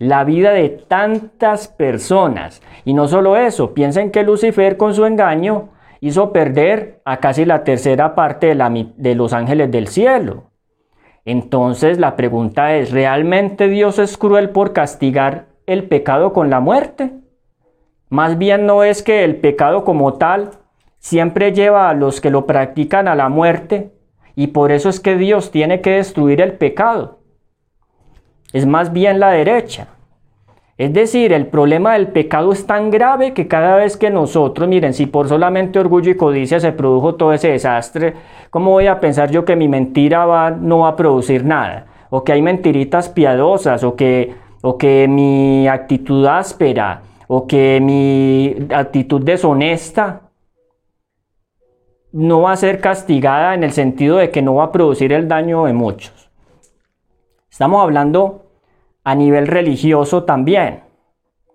la vida de tantas personas. Y no solo eso, piensen que Lucifer con su engaño hizo perder a casi la tercera parte de, de los ángeles del cielo. Entonces la pregunta es, ¿realmente Dios es cruel por castigar el pecado con la muerte? Más bien no es que el pecado como tal siempre lleva a los que lo practican a la muerte, y por eso es que Dios tiene que destruir el pecado. Es más bien la derecha. Es decir, el problema del pecado es tan grave que cada vez que nosotros, miren, si por solamente orgullo y codicia se produjo todo ese desastre, ¿cómo voy a pensar yo que mi mentira va, no va a producir nada? O que hay mentiritas piadosas, o que, o que mi actitud áspera, o que mi actitud deshonesta no va a ser castigada en el sentido de que no va a producir el daño de muchos. Estamos hablando a nivel religioso también.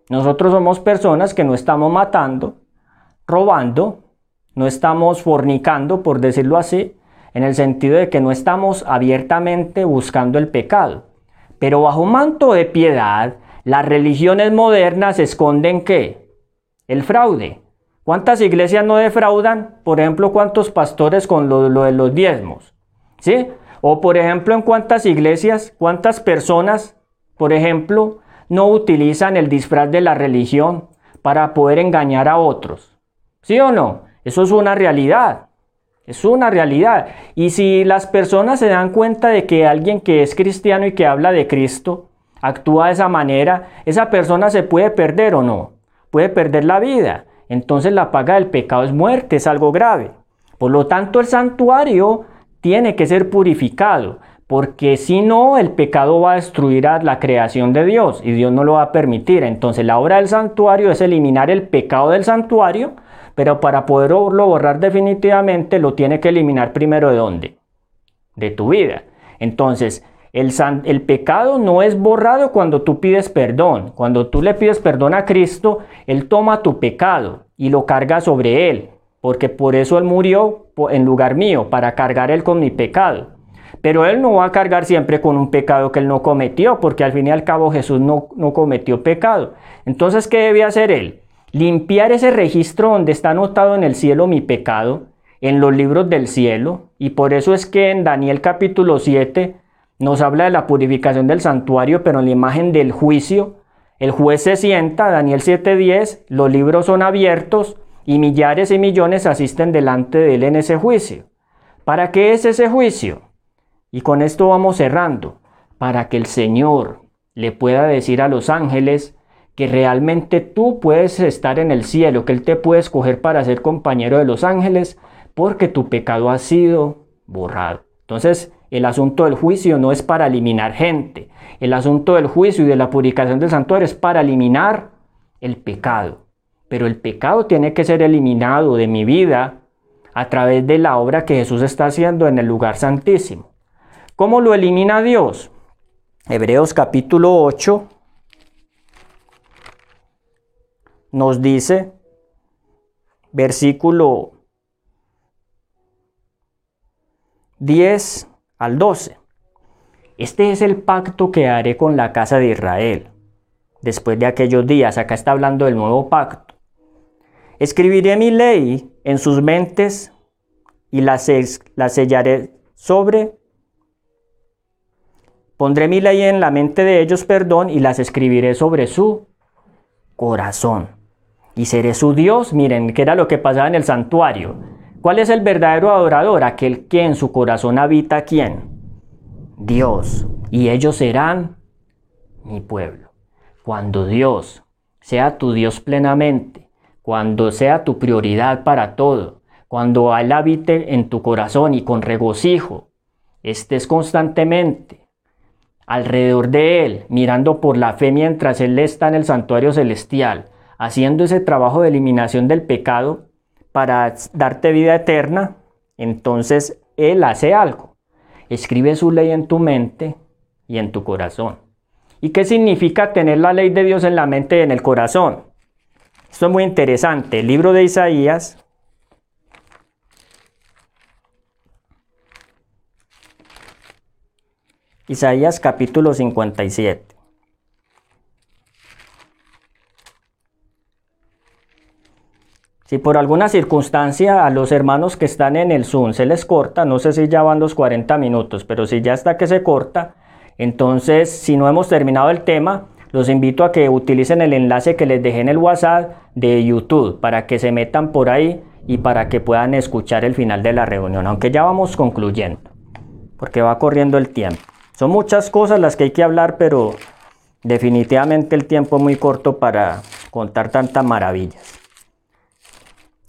Nosotros somos personas que no estamos matando, robando, no estamos fornicando, por decirlo así, en el sentido de que no estamos abiertamente buscando el pecado. Pero bajo manto de piedad, las religiones modernas esconden qué? El fraude, ¿Cuántas iglesias no defraudan? Por ejemplo, ¿cuántos pastores con lo, de los diezmos? ¿Sí? O por ejemplo, ¿en cuántas iglesias, cuántas personas, por ejemplo, no utilizan el disfraz de la religión para poder engañar a otros? ¿Sí o no? Eso es una realidad. Es una realidad. Y si las personas se dan cuenta de que alguien que es cristiano y que habla de Cristo actúa de esa manera, esa persona se puede perder o no. Puede perder la vida. Entonces la paga del pecado es muerte, es algo grave. Por lo tanto, el santuario tiene que ser purificado, porque si no, el pecado va a destruir a la creación de Dios y Dios no lo va a permitir. Entonces la obra del santuario es eliminar el pecado del santuario, pero para poderlo borrar definitivamente lo tiene que eliminar primero de dónde? De tu vida. Entonces, el, pecado no es borrado cuando tú pides perdón. Cuando tú le pides perdón a Cristo, Él toma tu pecado y lo carga sobre Él porque por eso Él murió en lugar mío, para cargar Él con mi pecado. Pero Él no va a cargar siempre con un pecado que Él no cometió, porque al fin y al cabo Jesús no, no cometió pecado. Entonces, ¿qué debe hacer Él? Limpiar ese registro donde está anotado en el cielo mi pecado, en los libros del cielo, y por eso es que en Daniel capítulo 7 nos habla de la purificación del santuario, pero en la imagen del juicio, el juez se sienta, Daniel 7:10, los libros son abiertos, y millares y millones asisten delante de él en ese juicio. ¿Para qué es ese juicio? Y con esto vamos cerrando, para que el Señor le pueda decir a los ángeles que realmente tú puedes estar en el cielo, que Él te puede escoger para ser compañero de los ángeles, porque tu pecado ha sido borrado. Entonces, el asunto del juicio no es para eliminar gente, el asunto del juicio y de la purificación del santuario es para eliminar el pecado. Pero el pecado tiene que ser eliminado de mi vida a través de la obra que Jesús está haciendo en el lugar santísimo. ¿Cómo lo elimina Dios? Hebreos capítulo 8 nos dice, versículo 10 al 12. Este es el pacto que haré con la casa de Israel. Después de aquellos días, acá está hablando del nuevo pacto Escribiré mi ley en sus mentes y la, sellaré sobre. Pondré mi ley en la mente de ellos, perdón, y las escribiré sobre su corazón. Y seré su Dios. Miren, ¿qué era lo que pasaba en el santuario? ¿Cuál es el verdadero adorador? Aquel que en su corazón habita quién? Dios. Y ellos serán mi pueblo. Cuando Dios sea tu Dios plenamente, cuando sea tu prioridad para todo, cuando Él habite en tu corazón y con regocijo, estés constantemente alrededor de Él, mirando por la fe mientras Él está en el santuario celestial, haciendo ese trabajo de eliminación del pecado para darte vida eterna, entonces Él hace algo. Escribe su ley en tu mente y en tu corazón. ¿Y qué significa tener la ley de Dios en la mente y en el corazón? Esto es muy interesante. El libro de Isaías. Isaías capítulo 57. Si por alguna circunstancia a los hermanos que están en el Zoom se les corta, no sé si ya van los 40 minutos, pero si ya está que se corta, entonces si no hemos terminado el tema, los invito a que utilicen el enlace que les dejé en el WhatsApp de YouTube para que se metan por ahí y para que puedan escuchar el final de la reunión, aunque ya vamos concluyendo, porque va corriendo el tiempo. Son muchas cosas las que hay que hablar, pero definitivamente el tiempo es muy corto para contar tantas maravillas.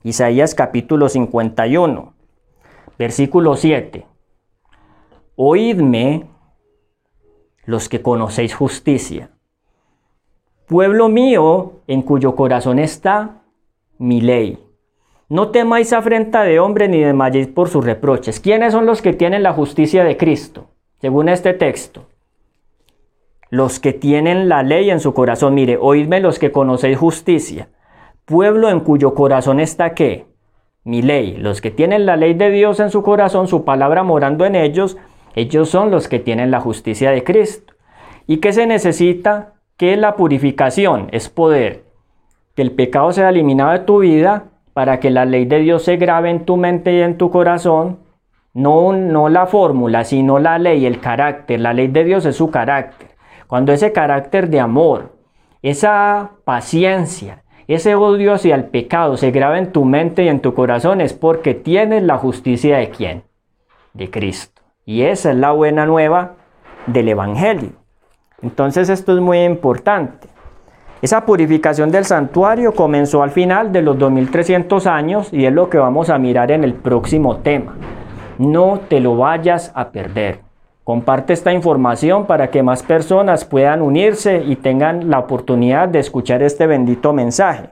Isaías capítulo 51, versículo 7. Oídme los que conocéis justicia Pueblo mío, en cuyo corazón está mi ley. No temáis afrenta de hombre ni desmayéis por sus reproches. ¿Quiénes son los que tienen la justicia de Cristo? Según este texto. Los que tienen la ley en su corazón. Mire, oídme los que conocéis justicia. Pueblo en cuyo corazón está qué? Mi ley. Los que tienen la ley de Dios en su corazón, su palabra morando en ellos, ellos son los que tienen la justicia de Cristo. ¿Y qué se necesita? ¿Qué es la purificación? Es poder que el pecado sea eliminado de tu vida para que la ley de Dios se grabe en tu mente y en tu corazón. No, no la fórmula, sino la ley, el carácter. La ley de Dios es su carácter. Cuando ese carácter de amor, esa paciencia, ese odio hacia el pecado se graba en tu mente y en tu corazón es porque tienes la justicia de quién? De Cristo. Y esa es la buena nueva del Evangelio. Entonces esto es muy importante. Esa purificación del santuario comenzó al final de los 2300 años y es lo que vamos a mirar en el próximo tema. No te lo vayas a perder. Comparte esta información para que más personas puedan unirse y tengan la oportunidad de escuchar este bendito mensaje.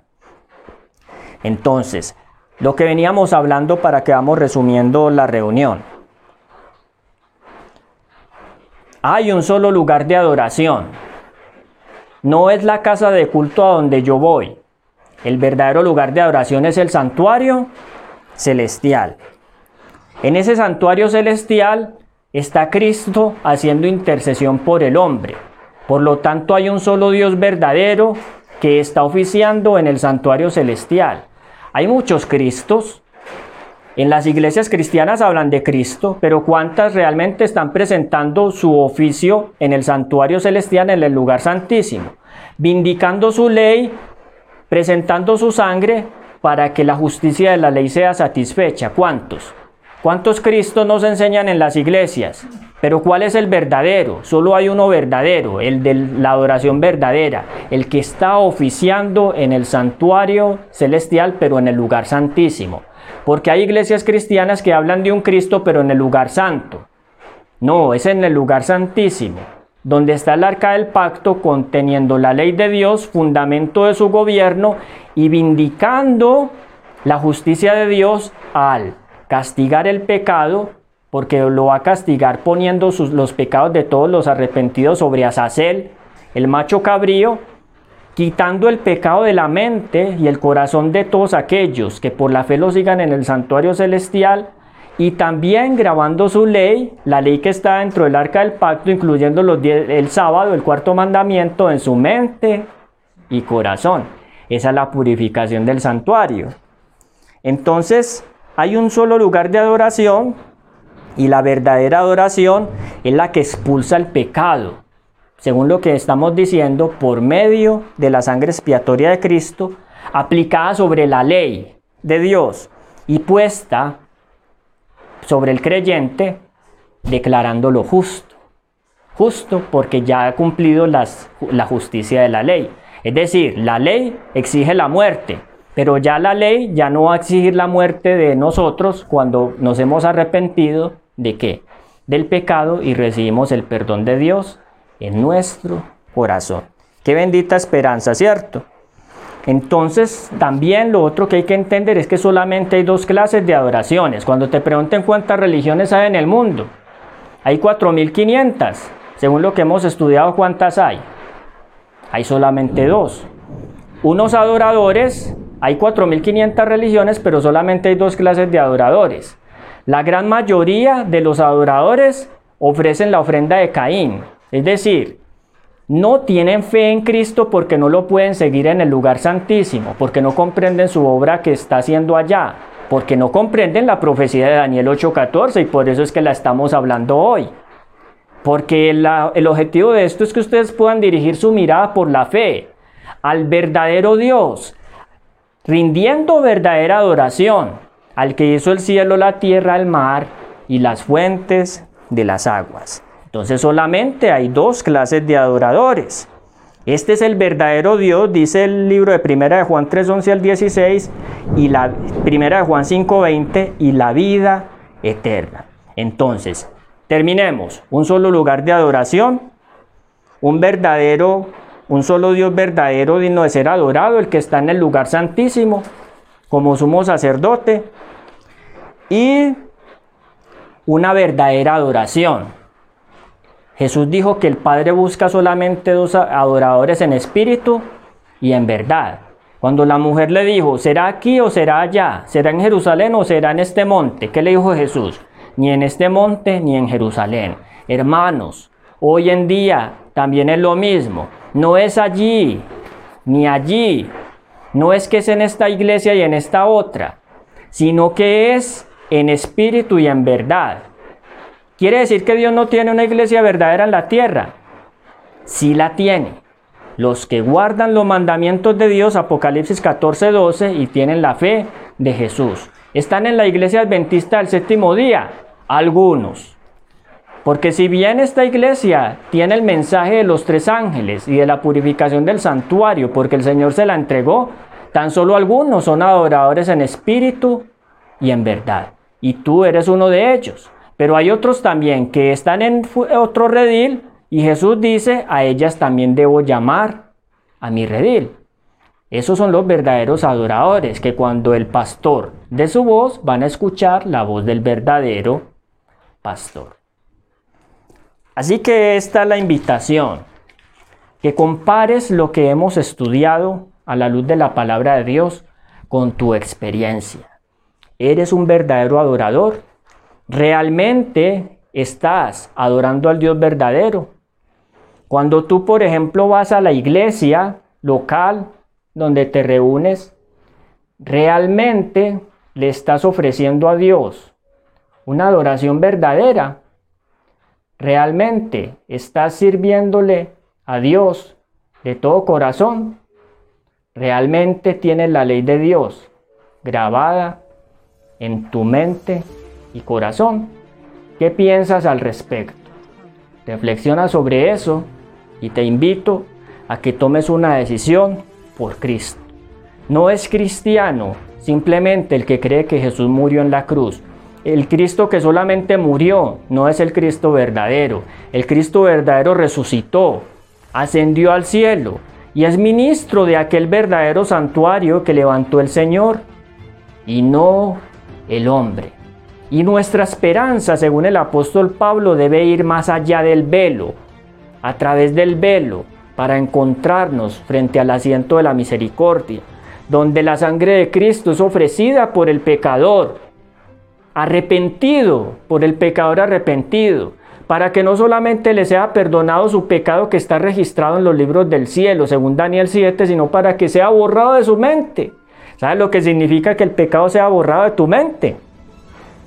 Entonces, lo que veníamos hablando para que vamos resumiendo la reunión. Hay un solo lugar de adoración. No es la casa de culto a donde yo voy. El verdadero lugar de adoración es el santuario celestial. En ese santuario celestial está Cristo haciendo intercesión por el hombre. Por lo tanto, hay un solo Dios verdadero que está oficiando en el santuario celestial. Hay muchos Cristos. En las iglesias cristianas hablan de Cristo, pero ¿cuántas realmente están presentando su oficio en el santuario celestial, en el lugar santísimo? Vindicando su ley, presentando su sangre para que la justicia de la ley sea satisfecha. ¿Cuántos? ¿Cuántos Cristos nos enseñan en las iglesias? Pero ¿cuál es el verdadero? Solo hay uno verdadero, el de la adoración verdadera, el que está oficiando en el santuario celestial, pero en el lugar santísimo. Porque hay iglesias cristianas que hablan de un Cristo, pero en el lugar santo. No, es en el lugar santísimo, donde está el arca del pacto conteniendo la ley de Dios, fundamento de su gobierno y vindicando la justicia de Dios al castigar el pecado, porque lo va a castigar poniendo los pecados de todos los arrepentidos sobre Azazel, el macho cabrío, quitando el pecado de la mente y el corazón de todos aquellos que por la fe lo sigan en el santuario celestial, y también grabando su ley, la ley que está dentro del arca del pacto, incluyendo los el sábado, el cuarto mandamiento, en su mente y corazón. Esa es la purificación del santuario. Entonces, hay un solo lugar de adoración y la verdadera adoración es la que expulsa el pecado. Según lo que estamos diciendo, por medio de la sangre expiatoria de Cristo, aplicada sobre la ley de Dios y puesta sobre el creyente, declarándolo justo. Justo porque ya ha cumplido la justicia de la ley. Es decir, la ley exige la muerte, pero ya la ley ya no va a exigir la muerte de nosotros cuando nos hemos arrepentido de qué? Del pecado y recibimos el perdón de Dios en nuestro corazón. Qué bendita esperanza, ¿cierto? Entonces, también lo otro que hay que entender es que solamente hay dos clases de adoraciones. Cuando te pregunten cuántas religiones hay en el mundo, hay 4.500. Según lo que hemos estudiado, ¿cuántas hay? Hay solamente dos. Unos adoradores hay 4.500 religiones, pero solamente hay dos clases de adoradores. La gran mayoría de los adoradores ofrecen la ofrenda de Caín, es decir, no tienen fe en Cristo porque no lo pueden seguir en el lugar santísimo, porque no comprenden su obra que está haciendo allá, porque no comprenden la profecía de Daniel 8:14 y por eso es que la estamos hablando hoy. Porque el objetivo de esto es que ustedes puedan dirigir su mirada por la fe al verdadero Dios, rindiendo verdadera adoración al que hizo el cielo, la tierra, el mar y las fuentes de las aguas. Entonces solamente hay dos clases de adoradores. Este es el verdadero Dios, dice el libro de Primera de Juan 3, 11 al 16 y la Primera de Juan 5, 20 y la vida eterna. Entonces, terminemos. Un solo lugar de adoración, un verdadero un solo Dios verdadero digno de ser adorado, el que está en el lugar santísimo como sumo sacerdote y una verdadera adoración. Jesús dijo que el Padre busca solamente dos adoradores en espíritu y en verdad. Cuando la mujer le dijo, ¿será aquí o será allá? ¿Será en Jerusalén o será en este monte? ¿Qué le dijo Jesús? Ni en este monte ni en Jerusalén. Hermanos, hoy en día también es lo mismo no es allí, ni allí. No es que es en esta iglesia y en esta otra, sino que es en espíritu y en verdad. ¿Quiere decir que Dios no tiene una iglesia verdadera en la tierra? Sí la tiene, los que guardan los mandamientos de Dios, Apocalipsis 14, 12, y tienen la fe de Jesús. ¿Están en la iglesia adventista del séptimo día? Algunos. Porque si bien esta iglesia tiene el mensaje de los tres ángeles y de la purificación del santuario, porque el Señor se la entregó, tan solo algunos son adoradores en espíritu y en verdad. Y tú eres uno de ellos. Pero hay otros también que están en otro redil y Jesús dice, a ellas también debo llamar a mi redil. Esos son los verdaderos adoradores, que cuando el pastor de su voz van a escuchar la voz del verdadero pastor. Así que esta es la invitación, que compares lo que hemos estudiado a la luz de la palabra de Dios con tu experiencia. ¿Eres un verdadero adorador? ¿Realmente estás adorando al Dios verdadero? Cuando tú, por ejemplo, vas a la iglesia local donde te reúnes, realmente le estás ofreciendo a Dios una adoración verdadera. Realmente estás sirviéndole a Dios de todo corazón. Realmente tienes la ley de Dios grabada en tu mente y corazón. ¿Qué piensas al respecto? Reflexiona sobre eso y te invito a que tomes una decisión por Cristo. No es cristiano simplemente el que cree que Jesús murió en la cruz. El Cristo que solamente murió no es el Cristo verdadero. El Cristo verdadero resucitó, ascendió al cielo y es ministro de aquel verdadero santuario que levantó el Señor y no el hombre. Y nuestra esperanza, según el apóstol Pablo, debe ir más allá del velo, a través del velo, para encontrarnos frente al asiento de la misericordia, donde la sangre de Cristo es ofrecida por el pecador, arrepentido, por el pecador arrepentido, para que no solamente le sea perdonado su pecado que está registrado en los libros del cielo, según Daniel 7, sino para que sea borrado de su mente. ¿Sabes lo que significa que el pecado sea borrado de tu mente?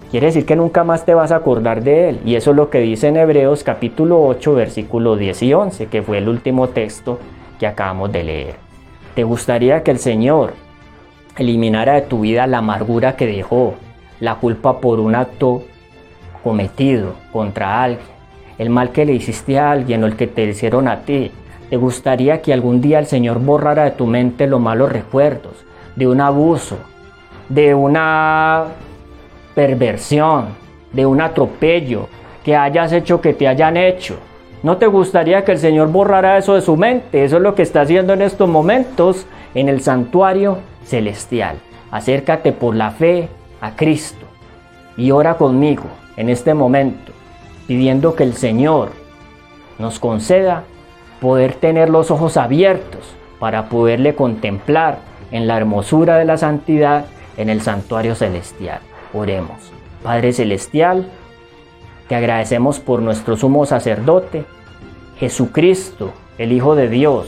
Quiere decir que nunca más te vas a acordar de él. Y eso es lo que dice en Hebreos capítulo 8, versículo 10 y 11, que fue el último texto que acabamos de leer. ¿Te gustaría que el Señor eliminara de tu vida la amargura que dejó, la culpa por un acto cometido contra alguien, el mal que le hiciste a alguien o el que te hicieron a ti? ¿Te gustaría que algún día el Señor borrara de tu mente los malos recuerdos de un abuso, de una perversión, de un atropello que hayas hecho que te hayan hecho. ¿No te gustaría que el Señor borrara eso de su mente? Eso es lo que está haciendo en estos momentos en el santuario celestial. Acércate por la fe a Cristo y ora conmigo en este momento, pidiendo que el Señor nos conceda poder tener los ojos abiertos para poderle contemplar en la hermosura de la santidad en el santuario celestial. Oremos. Padre Celestial, te agradecemos por nuestro sumo sacerdote, Jesucristo, el Hijo de Dios,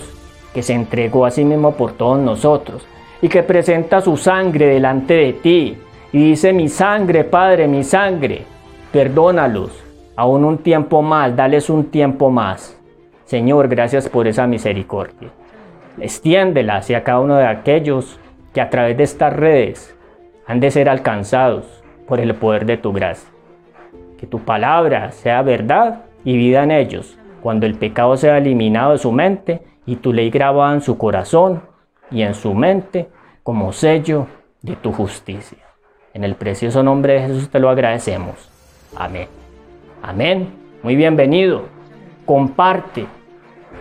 que se entregó a sí mismo por todos nosotros y que presenta su sangre delante de ti y dice, mi sangre, Padre, mi sangre, perdónalos, aún un tiempo más, dales un tiempo más. Señor, gracias por esa misericordia. Extiéndela hacia cada uno de aquellos que a través de estas redes han de ser alcanzados por el poder de tu gracia. Que tu palabra sea verdad y vida en ellos, cuando el pecado sea eliminado de su mente y tu ley grabada en su corazón y en su mente como sello de tu justicia. En el precioso nombre de Jesús te lo agradecemos. Amén. Amén. Muy bienvenido. Comparte.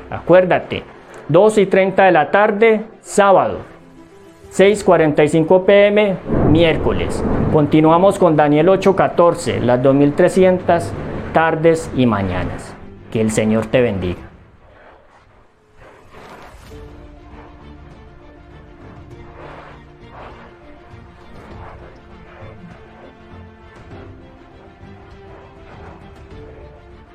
Acuérdate. 2 y 30 de la tarde, sábado. 6.45 pm, miércoles. Continuamos con Daniel 8.14, las 2300 tardes y mañanas. Que el Señor te bendiga.